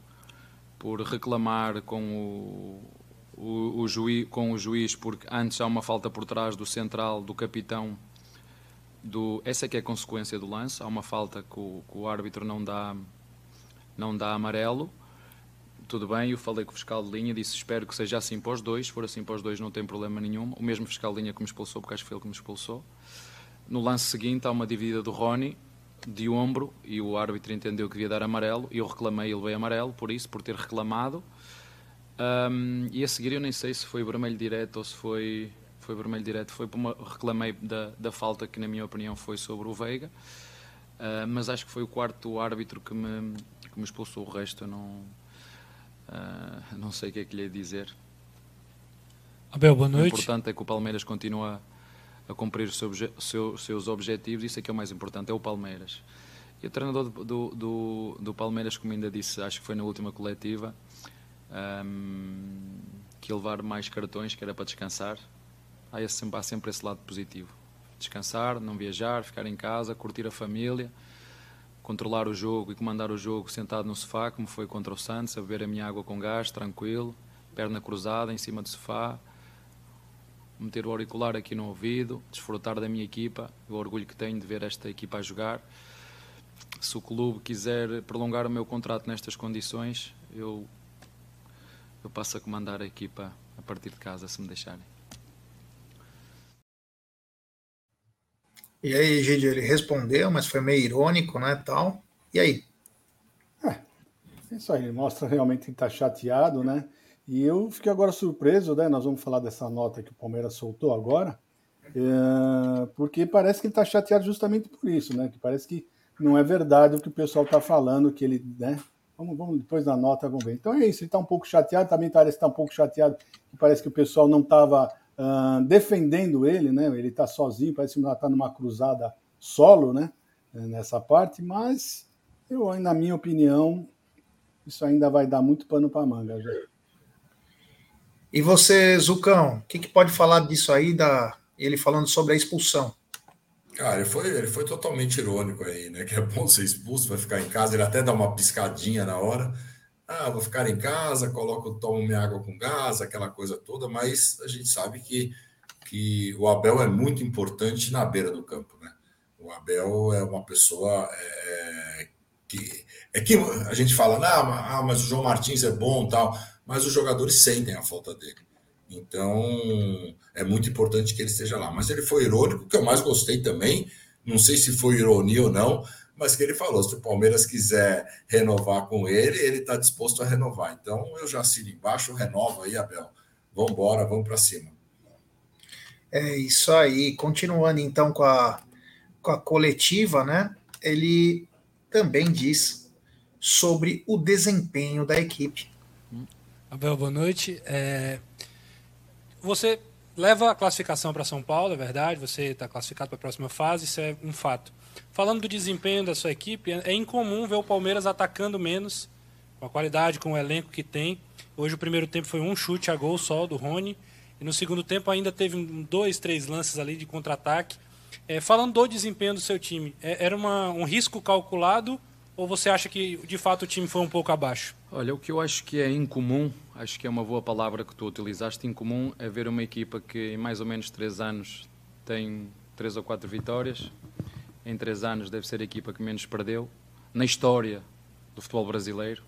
por reclamar com o, o, o, juiz, com o juiz, porque antes há uma falta por trás do central, do capitão. Do, essa é que é a consequência do lance. Há uma falta que o, que o árbitro não dá, não dá amarelo. Tudo bem, eu falei com o fiscal de linha, disse espero que seja assim para os dois, se for assim para os dois não tem problema nenhum. O mesmo fiscal de linha que me expulsou, porque acho que foi ele que me expulsou. No lance seguinte há uma dividida do Rony, de ombro, e o árbitro entendeu que devia dar amarelo, e eu reclamei e levei amarelo, por isso, por ter reclamado. Um, e a seguir eu nem sei se foi vermelho direto ou se foi, foi vermelho direto, foi uma, reclamei da, da falta que na minha opinião foi sobre o Veiga, uh, mas acho que foi o quarto árbitro que me, que me expulsou, o resto eu não Uh, não sei o que é que lhe ia dizer. Abel, boa noite. O importante é que o Palmeiras continua a cumprir os seu, seu, seus objetivos, isso é que é o mais importante, é o Palmeiras. E o treinador do, do, do Palmeiras, como ainda disse, acho que foi na última coletiva, um, que ia levar mais cartões, que era para descansar. Há, esse, há sempre esse lado positivo. Descansar, não viajar, ficar em casa, curtir a família controlar o jogo e comandar o jogo sentado no sofá, como foi contra o Santos, a beber a minha água com gás, tranquilo, perna cruzada em cima do sofá, meter o auricular aqui no ouvido, desfrutar da minha equipa, o orgulho que tenho de ver esta equipa a jogar. Se o clube quiser prolongar o meu contrato nestas condições, eu, eu passo a comandar a equipa a partir de casa, se me deixarem. E aí, Gide, ele respondeu, mas foi meio irônico, né, tal. E aí? É, isso aí, mostra realmente que está chateado, né? E eu fiquei agora surpreso, né? Nós vamos falar dessa nota que o Palmeiras soltou agora, é, porque parece que ele está chateado justamente por isso, né? Que parece que não é verdade o que o pessoal está falando, que ele, né? Vamos, vamos depois da nota, vamos ver. Então é isso, ele está um pouco chateado, também parece que está um pouco chateado, que parece que o pessoal não estava uh, defendendo ele, né? Ele está sozinho, parece que está numa cruzada solo, né? Nessa parte, mas eu, na minha opinião, isso ainda vai dar muito pano para manga. Já. E você, Zucão, o que, que, pode falar disso aí, da ele falando sobre a expulsão? Cara, ele foi, ele foi totalmente irônico aí, né? Que é bom ser expulso, vai ficar em casa, ele até dá uma piscadinha na hora. Ah, vou ficar em casa, coloco, tomo minha água com gás, aquela coisa toda, mas a gente sabe que, que o Abel é muito importante na beira do campo, né? O Abel é uma pessoa é, que é que a gente fala, ah, mas o João Martins é bom, tal, mas os jogadores sentem a falta dele. Então, é muito importante que ele esteja lá. Mas ele foi irônico, que eu mais gostei também. Não sei se foi ironia ou não, mas que ele falou: se o Palmeiras quiser renovar com ele, ele está disposto a renovar. Então eu já assino embaixo, renova aí, Abel. Vamos embora, vamos para cima. É isso aí. Continuando então com a, com a coletiva, né? Ele também diz sobre o desempenho da equipe. Abel, boa noite. É... Você leva a classificação para São Paulo, é verdade, você está classificado para a próxima fase, isso é um fato. Falando do desempenho da sua equipe, é incomum ver o Palmeiras atacando menos, com a qualidade, com o elenco que tem. Hoje o primeiro tempo foi um chute a gol só do Rony, e no segundo tempo ainda teve dois, três lances ali de contra-ataque. É, falando do desempenho do seu time, é, era uma, um risco calculado ou você acha que de fato o time foi um pouco abaixo? Olha, o que eu acho que é incomum, acho que é uma boa palavra que tu utilizaste, incomum é ver uma equipa que em mais ou menos três anos tem três ou quatro vitórias, em três anos deve ser a equipa que menos perdeu na história do futebol brasileiro.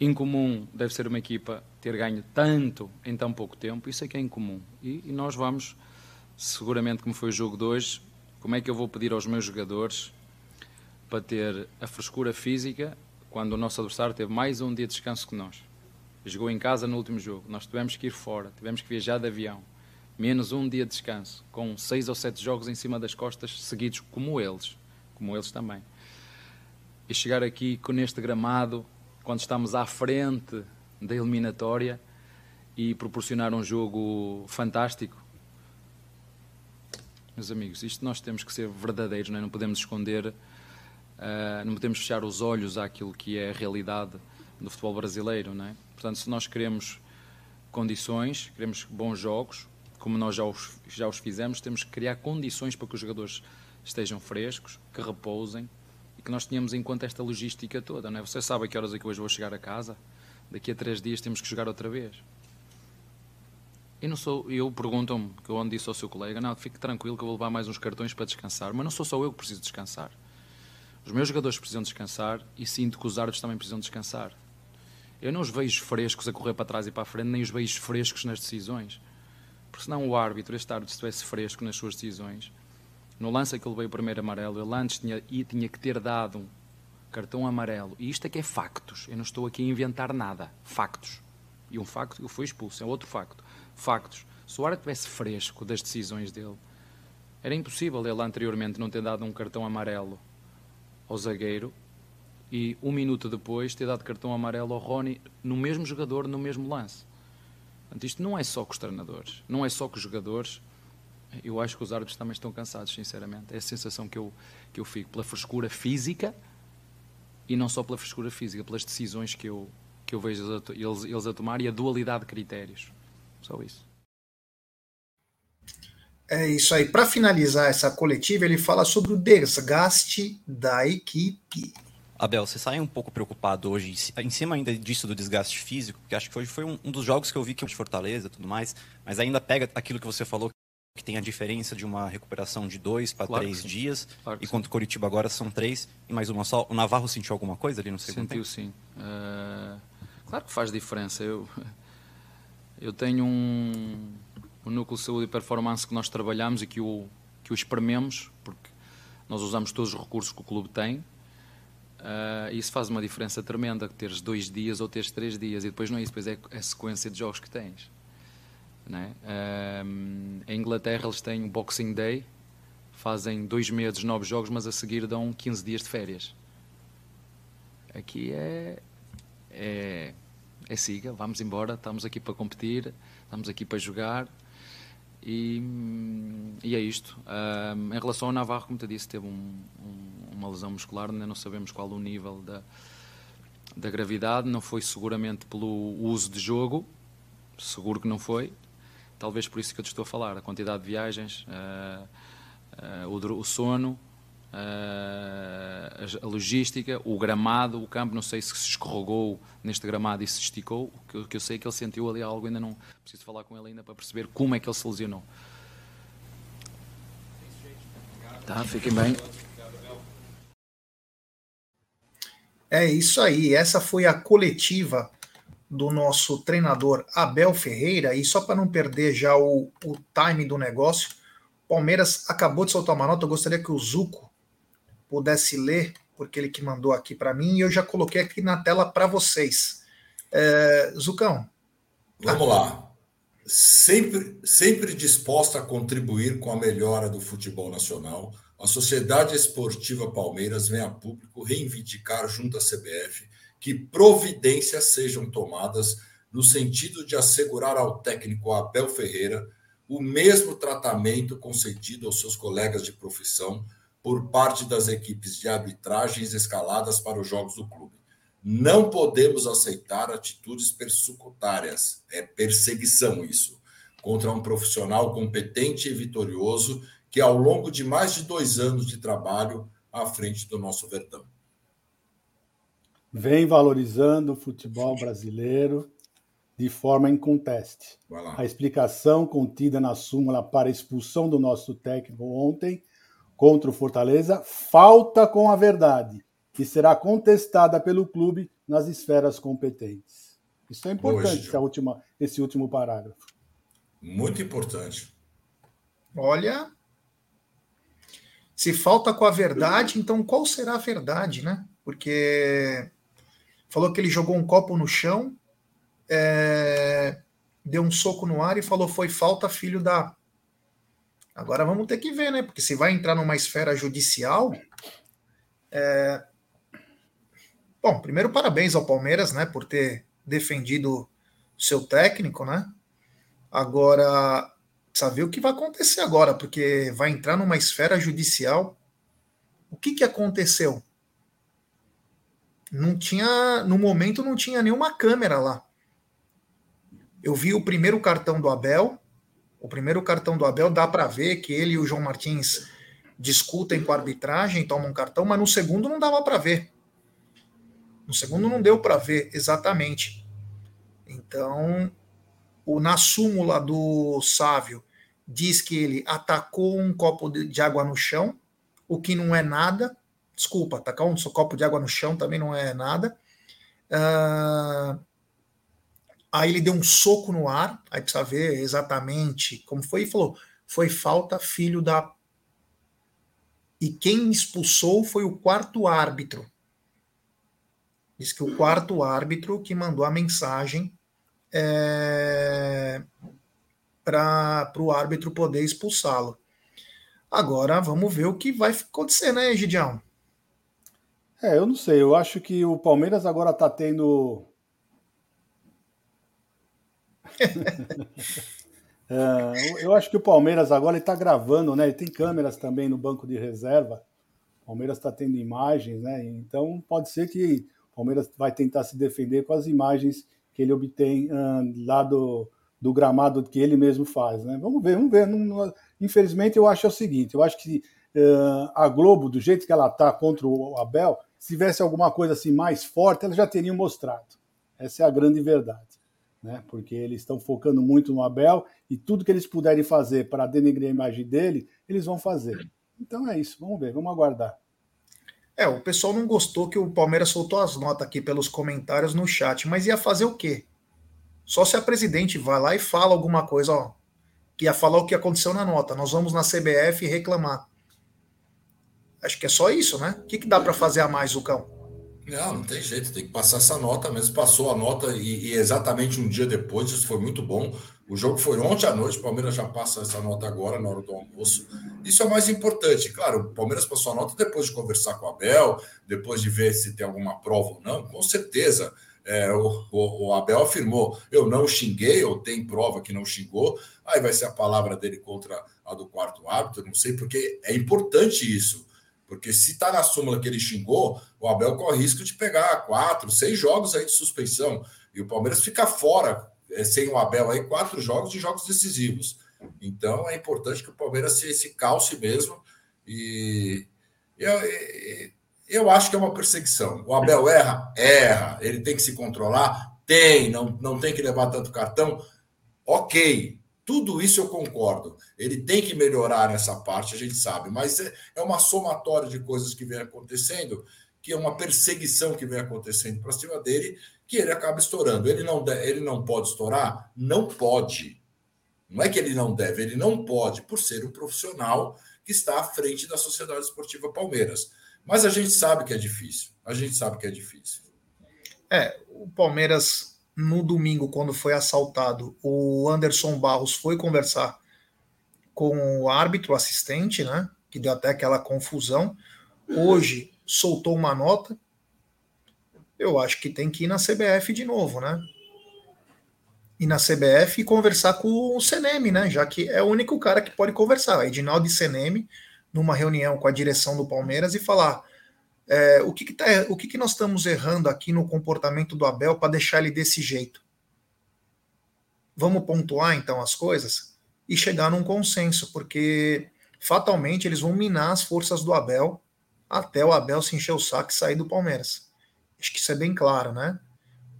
Incomum deve ser uma equipa ter ganho tanto em tão pouco tempo, isso é que é incomum. E, e nós vamos, seguramente como foi o jogo de hoje, como é que eu vou pedir aos meus jogadores para ter a frescura física quando o nosso adversário teve mais um dia de descanso que nós? Jogou em casa no último jogo, nós tivemos que ir fora, tivemos que viajar de avião menos um dia de descanso, com seis ou sete jogos em cima das costas seguidos, como eles, como eles também. E chegar aqui com neste gramado, quando estamos à frente da eliminatória e proporcionar um jogo fantástico. Meus amigos, isto nós temos que ser verdadeiros, não, é? não podemos esconder, uh, não podemos fechar os olhos àquilo que é a realidade do futebol brasileiro, não é? Portanto, se nós queremos condições, queremos bons jogos, como nós já os, já os fizemos, temos que criar condições para que os jogadores estejam frescos, que repousem e que nós tenhamos em conta esta logística toda. Não é? Você sabe a que horas é que hoje vou chegar a casa? Daqui a três dias temos que jogar outra vez. E não sou, eu perguntam-me, que eu onde disse ao seu colega, não, fique tranquilo que eu vou levar mais uns cartões para descansar, mas não sou só eu que preciso descansar. Os meus jogadores precisam descansar e sinto que os árbitros também precisam descansar. Eu não os vejo frescos a correr para trás e para a frente, nem os vejo frescos nas decisões. Porque senão o árbitro, este árbitro, se estivesse fresco nas suas decisões, no lance que ele veio o primeiro amarelo, ele antes tinha, tinha que ter dado um cartão amarelo. E isto é que é factos. Eu não estou aqui a inventar nada. Factos. E um facto, ele foi expulso, é outro facto. Factos. Se o árbitro estivesse fresco das decisões dele, era impossível ele anteriormente não ter dado um cartão amarelo ao zagueiro e um minuto depois ter dado cartão amarelo ao Rony no mesmo jogador, no mesmo lance. Portanto, isto não é só com os treinadores, não é só com os jogadores. Eu acho que os árbitros também estão cansados, sinceramente. É a sensação que eu, que eu fico pela frescura física e não só pela frescura física, pelas decisões que eu, que eu vejo eles, eles a tomar e a dualidade de critérios. Só isso. É isso aí. Para finalizar essa coletiva, ele fala sobre o desgaste da equipe. Abel, você sai um pouco preocupado hoje, em cima ainda disso do desgaste físico, porque acho que hoje foi um, um dos jogos que eu vi que de Fortaleza e tudo mais, mas ainda pega aquilo que você falou, que tem a diferença de uma recuperação de dois para claro três dias, claro e quanto o Curitiba agora são três, e mais uma só. O Navarro sentiu alguma coisa ali no segundo Sentiu tempo? sim. Uh, claro que faz diferença. Eu, eu tenho um, um núcleo de saúde e performance que nós trabalhamos e que o, que o esprememos, porque nós usamos todos os recursos que o clube tem, Uh, isso faz uma diferença tremenda, teres dois dias ou teres três dias, e depois não é isso, depois é a sequência de jogos que tens. Né? Uh, em Inglaterra eles têm o Boxing Day, fazem dois meses, nove jogos, mas a seguir dão 15 dias de férias. Aqui é, é, é siga, vamos embora, estamos aqui para competir, estamos aqui para jogar, e, e é isto. Um, em relação ao Navarro, como te disse, teve um, um, uma lesão muscular, ainda não sabemos qual o nível da, da gravidade. Não foi seguramente pelo uso de jogo, seguro que não foi. Talvez por isso que eu te estou a falar: a quantidade de viagens, uh, uh, o, o sono, a logística, o gramado, o campo, não sei se se escorregou neste gramado e se esticou, o que, que, eu sei é que ele sentiu ali algo, ainda não preciso falar com ele ainda para perceber como é que ele se lesionou. Tá, fiquem bem. É isso aí, essa foi a coletiva do nosso treinador Abel Ferreira, e só para não perder já o, o time do negócio, Palmeiras acabou de soltar uma nota, eu gostaria que o Zuco pudesse ler, porque ele que mandou aqui para mim, e eu já coloquei aqui na tela para vocês. É, Zucão. Vamos lá. Sempre, sempre disposta a contribuir com a melhora do futebol nacional, a Sociedade Esportiva Palmeiras vem a público reivindicar junto à CBF que providências sejam tomadas no sentido de assegurar ao técnico Abel Ferreira o mesmo tratamento concedido aos seus colegas de profissão por parte das equipes de arbitragens escaladas para os jogos do clube. Não podemos aceitar atitudes persecutárias, é perseguição isso, contra um profissional competente e vitorioso que, ao longo de mais de dois anos de trabalho, à frente do nosso Verdão. Vem valorizando o futebol brasileiro de forma inconteste. A explicação contida na súmula para a expulsão do nosso técnico ontem contra o Fortaleza falta com a verdade, que será contestada pelo clube nas esferas competentes. Isso é importante, essa última, esse último parágrafo. Muito importante. Olha, se falta com a verdade, então qual será a verdade, né? Porque falou que ele jogou um copo no chão, é, deu um soco no ar e falou foi falta, filho da Agora vamos ter que ver, né? Porque se vai entrar numa esfera judicial. É... Bom, primeiro parabéns ao Palmeiras, né, por ter defendido o seu técnico, né? Agora, ver o que vai acontecer agora, porque vai entrar numa esfera judicial. O que, que aconteceu? Não tinha, no momento não tinha nenhuma câmera lá. Eu vi o primeiro cartão do Abel, o primeiro cartão do Abel dá para ver que ele e o João Martins discutem com a arbitragem, tomam um cartão, mas no segundo não dava para ver. No segundo não deu para ver exatamente. Então, o, na súmula do Sávio diz que ele atacou um copo de água no chão, o que não é nada. Desculpa, atacar um copo de água no chão também não é nada. Uh, Aí ele deu um soco no ar, aí precisa ver exatamente como foi, e falou: foi falta, filho da. E quem expulsou foi o quarto árbitro. Diz que o quarto árbitro que mandou a mensagem é, para o árbitro poder expulsá-lo. Agora vamos ver o que vai acontecer, né, Gidião? É, eu não sei. Eu acho que o Palmeiras agora está tendo. é, eu acho que o Palmeiras agora está gravando, né? Ele tem câmeras também no banco de reserva. O Palmeiras está tendo imagens, né? Então pode ser que o Palmeiras vai tentar se defender com as imagens que ele obtém uh, lá do, do gramado que ele mesmo faz, né? Vamos ver, vamos ver. Não, não, infelizmente, eu acho o seguinte: eu acho que uh, a Globo, do jeito que ela está contra o Abel, se tivesse alguma coisa assim mais forte, ela já teria mostrado. Essa é a grande verdade. Né? Porque eles estão focando muito no Abel e tudo que eles puderem fazer para denegrir a imagem dele, eles vão fazer. Então é isso, vamos ver, vamos aguardar. É, o pessoal não gostou que o Palmeiras soltou as notas aqui pelos comentários no chat, mas ia fazer o quê? Só se a presidente vai lá e fala alguma coisa, ó, que ia falar o que aconteceu na nota. Nós vamos na CBF reclamar. Acho que é só isso, né? O que, que dá para fazer a mais, Lucão? Não, não tem jeito, tem que passar essa nota mesmo. Passou a nota e, e, exatamente um dia depois, isso foi muito bom. O jogo foi ontem à noite, o Palmeiras já passa essa nota agora, na hora do almoço. Isso é o mais importante. Claro, o Palmeiras passou a nota depois de conversar com o Abel, depois de ver se tem alguma prova ou não, com certeza. É, o, o, o, Abel afirmou: eu não xinguei, ou tem prova que não xingou, aí vai ser a palavra dele contra a do quarto árbitro, não sei, porque é importante isso. Porque se está na súmula que ele xingou, o Abel corre risco de pegar quatro, seis jogos aí de suspensão. E o Palmeiras fica fora, é, sem o Abel aí, quatro jogos de jogos decisivos. Então é importante que o Palmeiras se, se calce mesmo. E eu, eu acho que é uma perseguição. O Abel erra? Erra. Ele tem que se controlar? Tem. Não, não tem que levar tanto cartão? Ok. Tudo isso eu concordo. Ele tem que melhorar nessa parte, a gente sabe, mas é, é uma somatória de coisas que vem acontecendo, que é uma perseguição que vem acontecendo para cima dele, que ele acaba estourando. Ele não, ele não pode estourar? Não pode. Não é que ele não deve, ele não pode, por ser um profissional que está à frente da Sociedade Esportiva Palmeiras. Mas a gente sabe que é difícil. A gente sabe que é difícil. É, o Palmeiras no domingo, quando foi assaltado, o Anderson Barros foi conversar com o árbitro assistente, né? Que deu até aquela confusão. Hoje soltou uma nota. Eu acho que tem que ir na CBF de novo, né? Ir na CBF e conversar com o CNM, né? Já que é o único cara que pode conversar. Edinaldo e CNM, numa reunião com a direção do Palmeiras e falar: é, o que, que, tá, o que, que nós estamos errando aqui no comportamento do Abel para deixar ele desse jeito? Vamos pontuar então as coisas e chegar num consenso, porque fatalmente eles vão minar as forças do Abel até o Abel se encher o saco e sair do Palmeiras. Acho que isso é bem claro, né?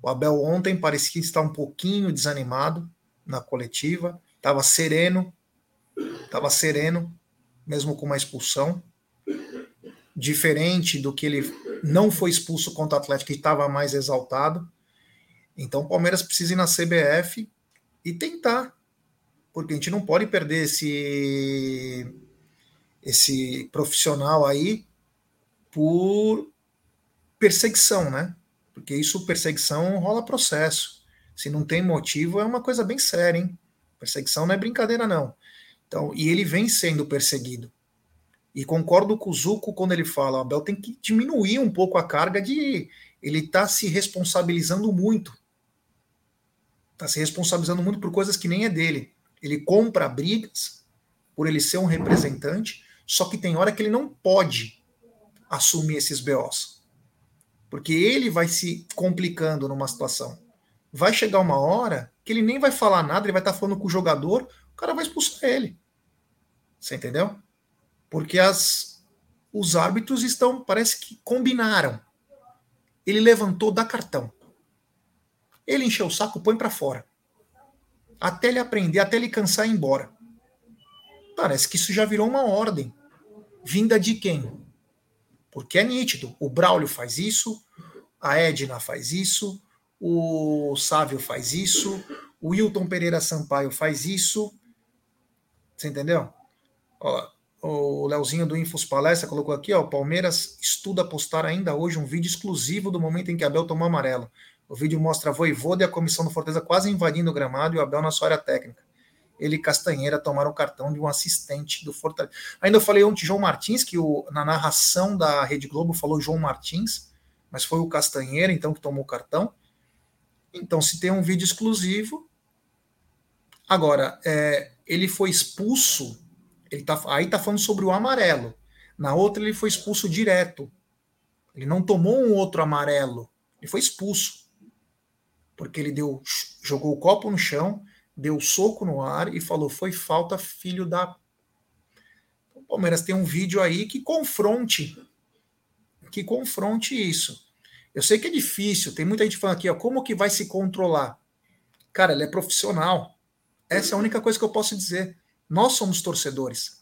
O Abel ontem parecia estar um pouquinho desanimado na coletiva, estava sereno, estava sereno, mesmo com uma expulsão diferente do que ele não foi expulso contra o Atlético, que estava mais exaltado. Então o Palmeiras precisa ir na CBF e tentar, porque a gente não pode perder esse esse profissional aí por perseguição, né? Porque isso perseguição rola processo. Se não tem motivo é uma coisa bem séria, hein? Perseguição não é brincadeira não. Então, e ele vem sendo perseguido. E concordo com o Zuco quando ele fala, o Abel tem que diminuir um pouco a carga de ele tá se responsabilizando muito. Tá se responsabilizando muito por coisas que nem é dele. Ele compra brigas por ele ser um representante, só que tem hora que ele não pode assumir esses BOs. Porque ele vai se complicando numa situação. Vai chegar uma hora que ele nem vai falar nada, ele vai estar tá falando com o jogador, o cara vai expulsar ele. Você entendeu? Porque as, os árbitros estão, parece que combinaram. Ele levantou, dá cartão. Ele encheu o saco, põe para fora. Até ele aprender, até ele cansar e ir embora. Parece que isso já virou uma ordem. Vinda de quem? Porque é nítido. O Braulio faz isso, a Edna faz isso, o Sávio faz isso, o Wilton Pereira Sampaio faz isso. Você entendeu? Ó, o Leozinho do Infos Palestra colocou aqui, ó, Palmeiras estuda postar ainda hoje um vídeo exclusivo do momento em que Abel tomou amarelo. O vídeo mostra a Voivoda e a comissão do Fortaleza quase invadindo o gramado e o Abel na sua área técnica. Ele e Castanheira tomaram o cartão de um assistente do Fortaleza. Ainda eu falei ontem João Martins, que o, na narração da Rede Globo falou João Martins, mas foi o Castanheira, então, que tomou o cartão. Então, se tem um vídeo exclusivo. Agora, é, ele foi expulso ele tá, aí tá falando sobre o amarelo. Na outra, ele foi expulso direto. Ele não tomou um outro amarelo. Ele foi expulso. Porque ele deu, jogou o copo no chão, deu soco no ar e falou: foi falta, filho da. O Palmeiras tem um vídeo aí que confronte. Que confronte isso. Eu sei que é difícil, tem muita gente falando aqui, ó, como que vai se controlar? Cara, ele é profissional. Essa é a única coisa que eu posso dizer. Nós somos torcedores.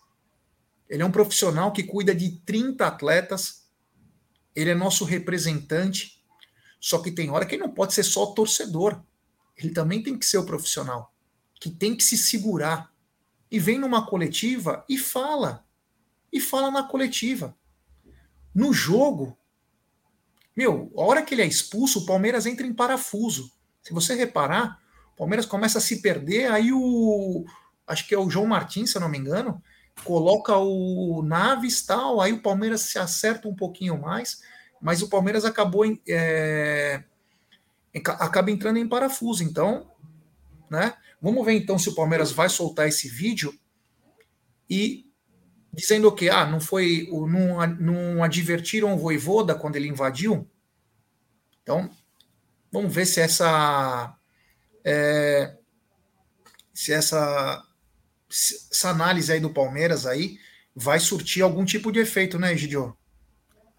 Ele é um profissional que cuida de 30 atletas. Ele é nosso representante. Só que tem hora que ele não pode ser só torcedor. Ele também tem que ser o profissional, que tem que se segurar. E vem numa coletiva e fala. E fala na coletiva. No jogo, meu, a hora que ele é expulso, o Palmeiras entra em parafuso. Se você reparar, o Palmeiras começa a se perder, aí o, acho que é o João Martins, se eu não me engano, coloca o Naves tal, aí o Palmeiras se acerta um pouquinho mais, mas o Palmeiras acabou em, é, acaba entrando em parafuso. Então, né? Vamos ver então se o Palmeiras vai soltar esse vídeo e dizendo que ah, não foi, não, não advertiram o Voivoda quando ele invadiu. Então, vamos ver se essa é, se essa essa análise aí do Palmeiras aí vai surtir algum tipo de efeito, né, Gidio?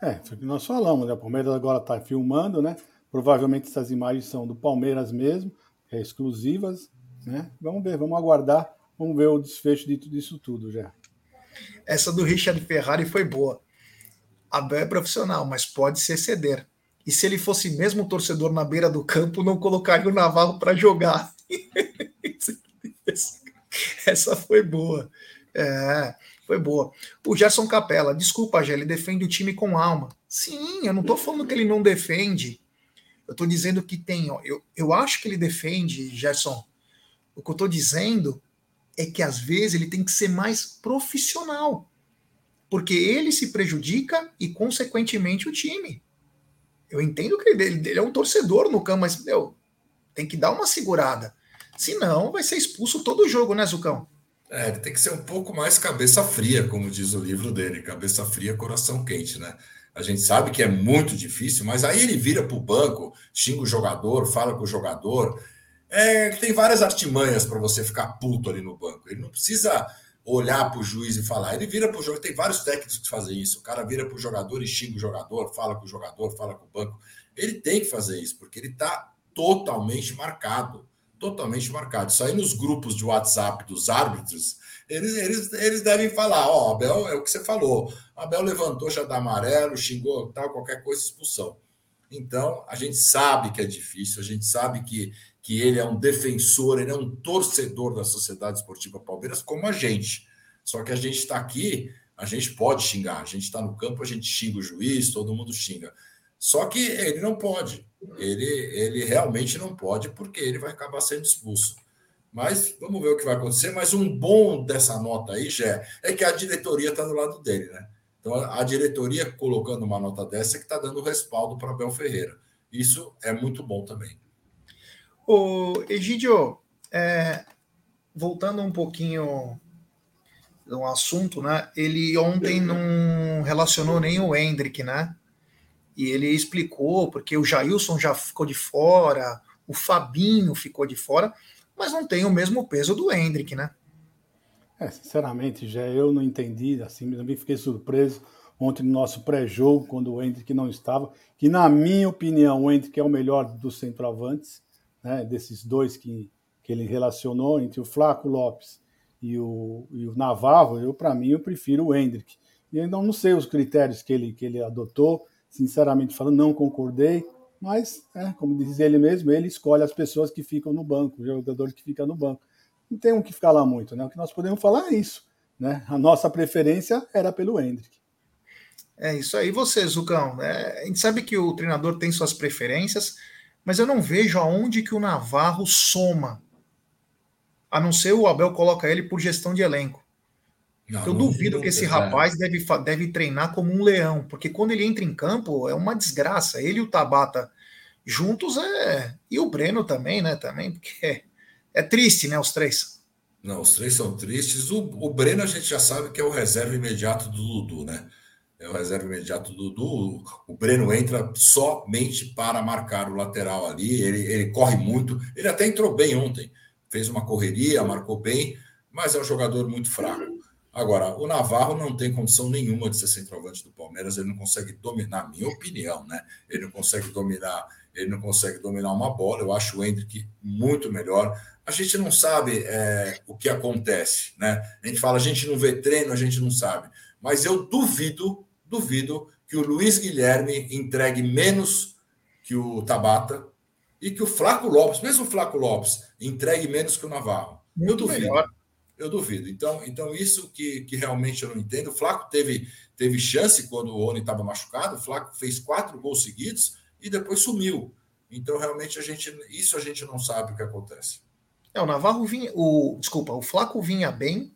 É, que nós falamos, né? O Palmeiras agora está filmando, né? Provavelmente essas imagens são do Palmeiras mesmo, é, exclusivas, né? Vamos ver, vamos aguardar, vamos ver o desfecho disso tudo já. Essa do Richard Ferrari foi boa. Abel é profissional, mas pode se exceder. E se ele fosse mesmo torcedor na beira do campo, não colocaria o Navarro para jogar. Essa foi boa. É, foi boa. O Gerson Capella, desculpa, Gé, ele defende o time com alma. Sim, eu não estou falando que ele não defende. Eu estou dizendo que tem. Ó, eu, eu acho que ele defende, Gerson. O que eu estou dizendo é que às vezes ele tem que ser mais profissional. Porque ele se prejudica e, consequentemente, o time. Eu entendo que ele, ele é um torcedor no campo, mas meu, tem que dar uma segurada. Senão, vai ser expulso todo o jogo, né, Zucão? É, ele tem que ser um pouco mais cabeça fria, como diz o livro dele, cabeça fria, coração quente, né? A gente sabe que é muito difícil, mas aí ele vira para o banco, xinga o jogador, fala com o jogador. É, tem várias artimanhas para você ficar puto ali no banco. Ele não precisa olhar para o juiz e falar. Ele vira para o jogador. Tem vários técnicos que fazem isso. O cara vira para o jogador e xinga o jogador, fala com o jogador, fala com o banco. Ele tem que fazer isso, porque ele está totalmente marcado totalmente marcado. Isso aí nos grupos de WhatsApp dos árbitros, eles, eles, eles devem falar: Ó, oh, Abel, é o que você falou. Abel levantou já da amarelo, xingou tal, qualquer coisa, expulsão. Então, a gente sabe que é difícil, a gente sabe que, que ele é um defensor, ele é um torcedor da Sociedade Esportiva Palmeiras, como a gente. Só que a gente está aqui, a gente pode xingar, a gente está no campo, a gente xinga o juiz, todo mundo xinga. Só que ele não pode. Ele, ele realmente não pode, porque ele vai acabar sendo expulso. Mas vamos ver o que vai acontecer. Mas um bom dessa nota aí, Jé, é que a diretoria está do lado dele, né? Então a diretoria colocando uma nota dessa é que está dando respaldo para Abel Ferreira. Isso é muito bom também. O Egidio, é, voltando um pouquinho no assunto, né? Ele ontem não relacionou nem o Hendrick, né? E ele explicou porque o Jailson já ficou de fora, o Fabinho ficou de fora, mas não tem o mesmo peso do Hendrick, né? É, sinceramente, já eu não entendi, assim, também fiquei surpreso ontem no nosso pré-jogo, quando o Hendrick não estava, que na minha opinião o Hendrick é o melhor dos centroavantes, né, desses dois que, que ele relacionou, entre o Flaco Lopes e o, e o Navarro, eu para mim eu prefiro o Hendrick. E ainda não sei os critérios que ele, que ele adotou, sinceramente falando, não concordei. mas, é, como diz ele mesmo, ele escolhe as pessoas que ficam no banco, o jogador que fica no banco. Não tem um que ficar lá muito, né? O que nós podemos falar é isso, né? A nossa preferência era pelo Hendrick. É isso aí, você, Zucão. É, a gente sabe que o treinador tem suas preferências, mas eu não vejo aonde que o Navarro soma. A não ser o Abel coloca ele por gestão de elenco. Não, eu duvido que esse rapaz deve, deve treinar como um leão, porque quando ele entra em campo é uma desgraça. Ele e o Tabata juntos é. E o Breno também, né? Também, porque é, é triste, né? Os três. Não, os três são tristes. O, o Breno a gente já sabe que é o reserva imediato do Dudu, né? É o reserva imediato do Dudu. O Breno entra somente para marcar o lateral ali. Ele, ele corre muito. Ele até entrou bem ontem. Fez uma correria, marcou bem, mas é um jogador muito fraco. Agora, o Navarro não tem condição nenhuma de ser centroavante do Palmeiras, ele não consegue dominar, minha opinião, né? Ele não consegue dominar, ele não consegue dominar uma bola. Eu acho o Hendrick muito melhor. A gente não sabe é, o que acontece, né? A gente fala, a gente não vê treino, a gente não sabe. Mas eu duvido, duvido que o Luiz Guilherme entregue menos que o Tabata e que o Flaco Lopes, mesmo o Flaco Lopes, entregue menos que o Navarro. Muito eu duvido. Melhor. Eu duvido. Então, então isso que, que realmente eu não entendo. O Flaco teve, teve chance quando o Oni estava machucado. O Flaco fez quatro gols seguidos e depois sumiu. Então, realmente, a gente, isso a gente não sabe o que acontece. É, o Navarro vinha. O, desculpa, o Flaco vinha bem.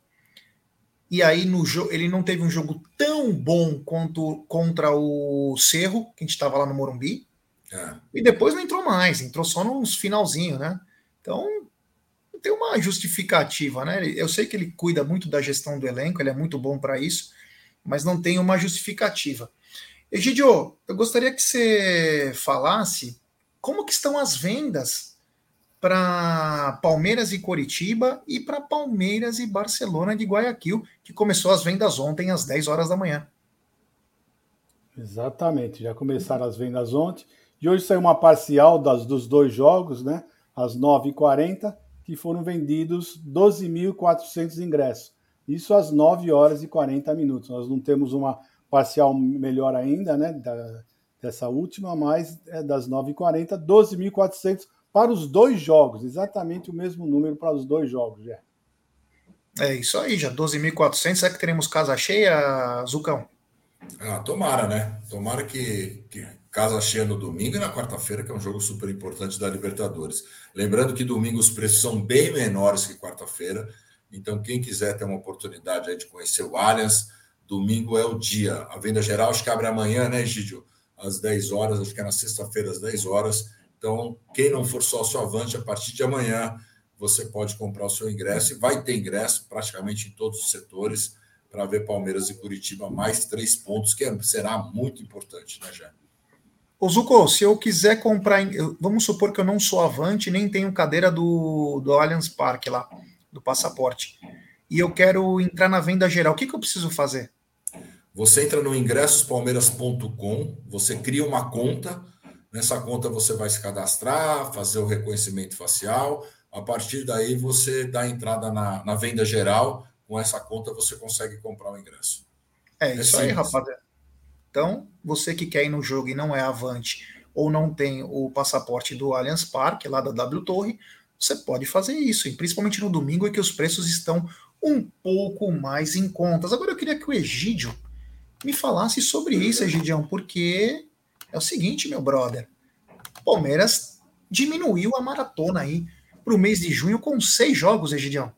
E aí, no jogo, ele não teve um jogo tão bom quanto contra o Cerro, que a gente estava lá no Morumbi. É. E depois não entrou mais, entrou só nos finalzinho, né? Então, tem uma justificativa, né? Eu sei que ele cuida muito da gestão do elenco, ele é muito bom para isso, mas não tem uma justificativa. Egidio, eu gostaria que você falasse como que estão as vendas para Palmeiras e Coritiba e para Palmeiras e Barcelona de Guayaquil, que começou as vendas ontem às 10 horas da manhã. Exatamente, já começaram as vendas ontem. E hoje saiu uma parcial das, dos dois jogos, né? Às 9h40 que foram vendidos 12.400 ingressos. Isso às 9 horas e 40 minutos. Nós não temos uma parcial melhor ainda, né, da, dessa última, mas é das 9h40, 12.400 para os dois jogos, exatamente o mesmo número para os dois jogos, já. É isso aí, já 12.400. Será que teremos casa cheia, Zucão? Ah, tomara, né? Tomara que, que casa cheia no domingo e na quarta-feira, que é um jogo super importante da Libertadores. Lembrando que domingo os preços são bem menores que quarta-feira, então quem quiser ter uma oportunidade de conhecer o Allianz, domingo é o dia. A venda geral acho que abre amanhã, né, Gidio? Às 10 horas, acho que é na sexta-feira às 10 horas. Então, quem não for sócio avante, a partir de amanhã você pode comprar o seu ingresso e vai ter ingresso praticamente em todos os setores para ver Palmeiras e Curitiba mais três pontos, que será muito importante, né, Jé? Ô Zuko, se eu quiser comprar, vamos supor que eu não sou avante, nem tenho cadeira do, do Allianz Parque lá, do passaporte, e eu quero entrar na venda geral, o que, que eu preciso fazer? Você entra no ingressospalmeiras.com, você cria uma conta, nessa conta você vai se cadastrar, fazer o reconhecimento facial, a partir daí você dá entrada na, na venda geral, com essa conta você consegue comprar o ingresso. É, é isso aí, rapaziada. Então, você que quer ir no jogo e não é avante ou não tem o passaporte do Allianz Parque, lá da W Torre, você pode fazer isso, e principalmente no domingo, em que os preços estão um pouco mais em contas. Agora eu queria que o Egídio me falasse sobre isso, Egidião, porque é o seguinte, meu brother. Palmeiras diminuiu a maratona aí para o mês de junho com seis jogos, Egidião.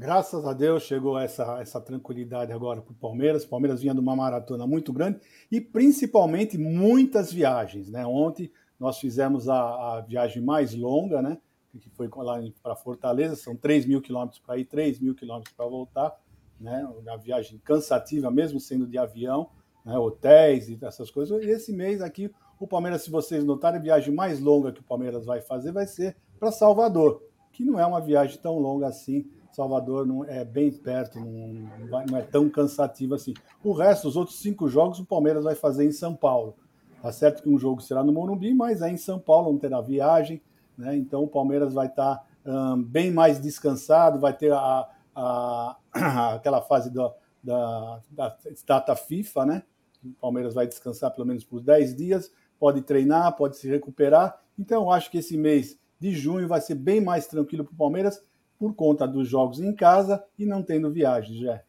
Graças a Deus chegou essa, essa tranquilidade agora para o Palmeiras. O Palmeiras vinha de uma maratona muito grande e principalmente muitas viagens. Né? Ontem nós fizemos a, a viagem mais longa, né? que foi lá para Fortaleza, são 3 mil quilômetros para ir, 3 mil quilômetros para voltar. Né? Uma viagem cansativa, mesmo sendo de avião, né? hotéis e essas coisas. E esse mês aqui, o Palmeiras, se vocês notarem, a viagem mais longa que o Palmeiras vai fazer vai ser para Salvador, que não é uma viagem tão longa assim Salvador não é bem perto, não, não, é tão cansativo assim. O resto, os outros cinco jogos, o Palmeiras vai fazer em São Paulo. Tá certo que um jogo será no Morumbi, mas é em São Paulo, não terá viagem, né? Então o Palmeiras vai estar tá, um, bem mais descansado, vai ter a, a, aquela fase do, da, da data FIFA, né? O Palmeiras vai descansar pelo menos por 10 dias, pode treinar, pode se recuperar. Então, eu acho que esse mês de junho vai ser bem mais tranquilo para o Palmeiras por conta dos jogos em casa e não tendo viagem, já.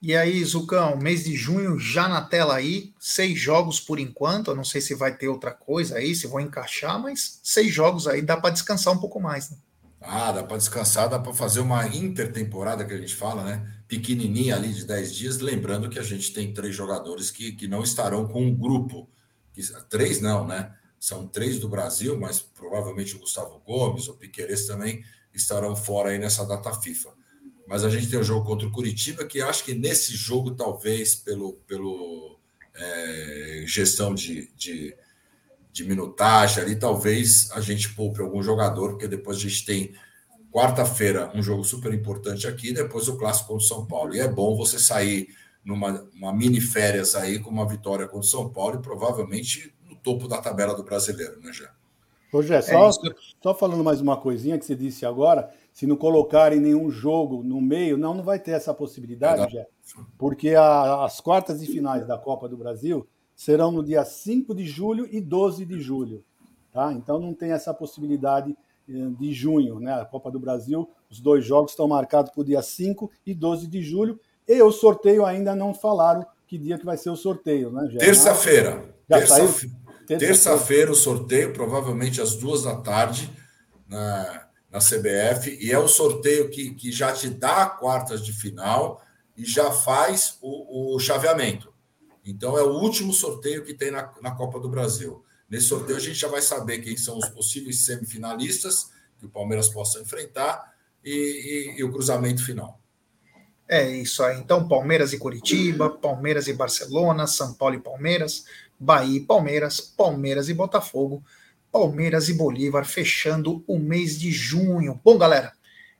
E aí, Zucão, mês de junho já na tela aí, seis jogos por enquanto. Eu não sei se vai ter outra coisa aí, se vou encaixar, mas seis jogos aí dá para descansar um pouco mais. Né? Ah, dá para descansar, dá para fazer uma intertemporada que a gente fala, né? Pequenininha ali de 10 dias. Lembrando que a gente tem três jogadores que, que não estarão com um grupo. Três não, né? São três do Brasil, mas provavelmente o Gustavo Gomes, o Piqueires também estarão fora aí nessa data FIFA. Mas a gente tem o um jogo contra o Curitiba, que acho que nesse jogo, talvez, pelo, pelo é, gestão de, de, de, minutagem ali, talvez a gente poupe algum jogador, porque depois a gente tem quarta-feira um jogo super importante aqui, depois o clássico contra o São Paulo. E é bom você sair numa uma mini férias aí com uma vitória contra o São Paulo e provavelmente no topo da tabela do brasileiro, né, Jé? Ô, Jé, só, é só falando mais uma coisinha que você disse agora, se não colocarem nenhum jogo no meio, não, não vai ter essa possibilidade, já, porque a, as quartas e finais da Copa do Brasil serão no dia 5 de julho e 12 de julho. Tá? Então não tem essa possibilidade eh, de junho, né? A Copa do Brasil, os dois jogos estão marcados para o dia 5 e 12 de julho, e o sorteio ainda não falaram que dia que vai ser o sorteio, né? Terça-feira. Terça-feira terça o sorteio, provavelmente às duas da tarde. Na na CBF, e é o sorteio que, que já te dá quartas de final e já faz o, o chaveamento. Então, é o último sorteio que tem na, na Copa do Brasil. Nesse sorteio, a gente já vai saber quem são os possíveis semifinalistas que o Palmeiras possa enfrentar e, e, e o cruzamento final. É isso aí. Então, Palmeiras e Curitiba, Palmeiras e Barcelona, São Paulo e Palmeiras, Bahia e Palmeiras, Palmeiras e Botafogo, Palmeiras e Bolívar fechando o mês de junho. Bom, galera,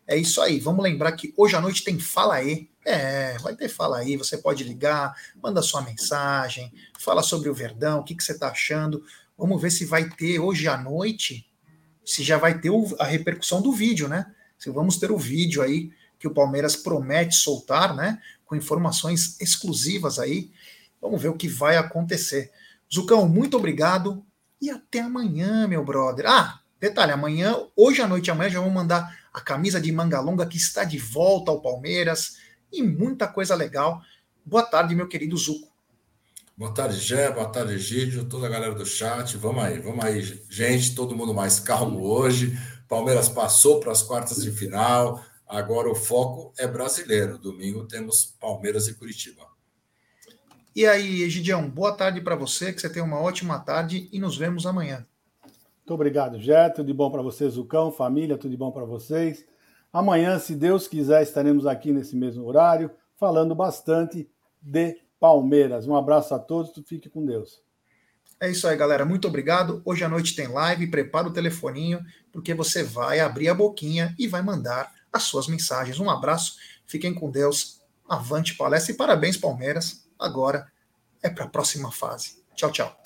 é isso aí. Vamos lembrar que hoje à noite tem Fala aí. É, vai ter Fala aí. Você pode ligar, manda sua mensagem, fala sobre o Verdão, o que, que você está achando. Vamos ver se vai ter hoje à noite, se já vai ter a repercussão do vídeo, né? Se vamos ter o vídeo aí que o Palmeiras promete soltar, né? Com informações exclusivas aí. Vamos ver o que vai acontecer. Zucão, muito obrigado. E até amanhã, meu brother. Ah, detalhe, amanhã, hoje à noite amanhã já vão mandar a camisa de manga longa que está de volta ao Palmeiras e muita coisa legal. Boa tarde, meu querido Zuco. Boa tarde, Gé, boa tarde, Gídio, toda a galera do chat. Vamos aí, vamos aí, gente, todo mundo mais calmo hoje. Palmeiras passou para as quartas de final. Agora o foco é brasileiro. Domingo temos Palmeiras e Curitiba. E aí, Egidião, boa tarde para você, que você tenha uma ótima tarde e nos vemos amanhã. Muito obrigado, Jé. Tudo de bom para vocês, Zucão, família, tudo de bom para vocês. Amanhã, se Deus quiser, estaremos aqui nesse mesmo horário, falando bastante de Palmeiras. Um abraço a todos, fique com Deus. É isso aí, galera. Muito obrigado. Hoje à noite tem live. Prepara o telefoninho, porque você vai abrir a boquinha e vai mandar as suas mensagens. Um abraço, fiquem com Deus. Avante palestra e parabéns, Palmeiras agora é para a próxima fase. Tchau, tchau.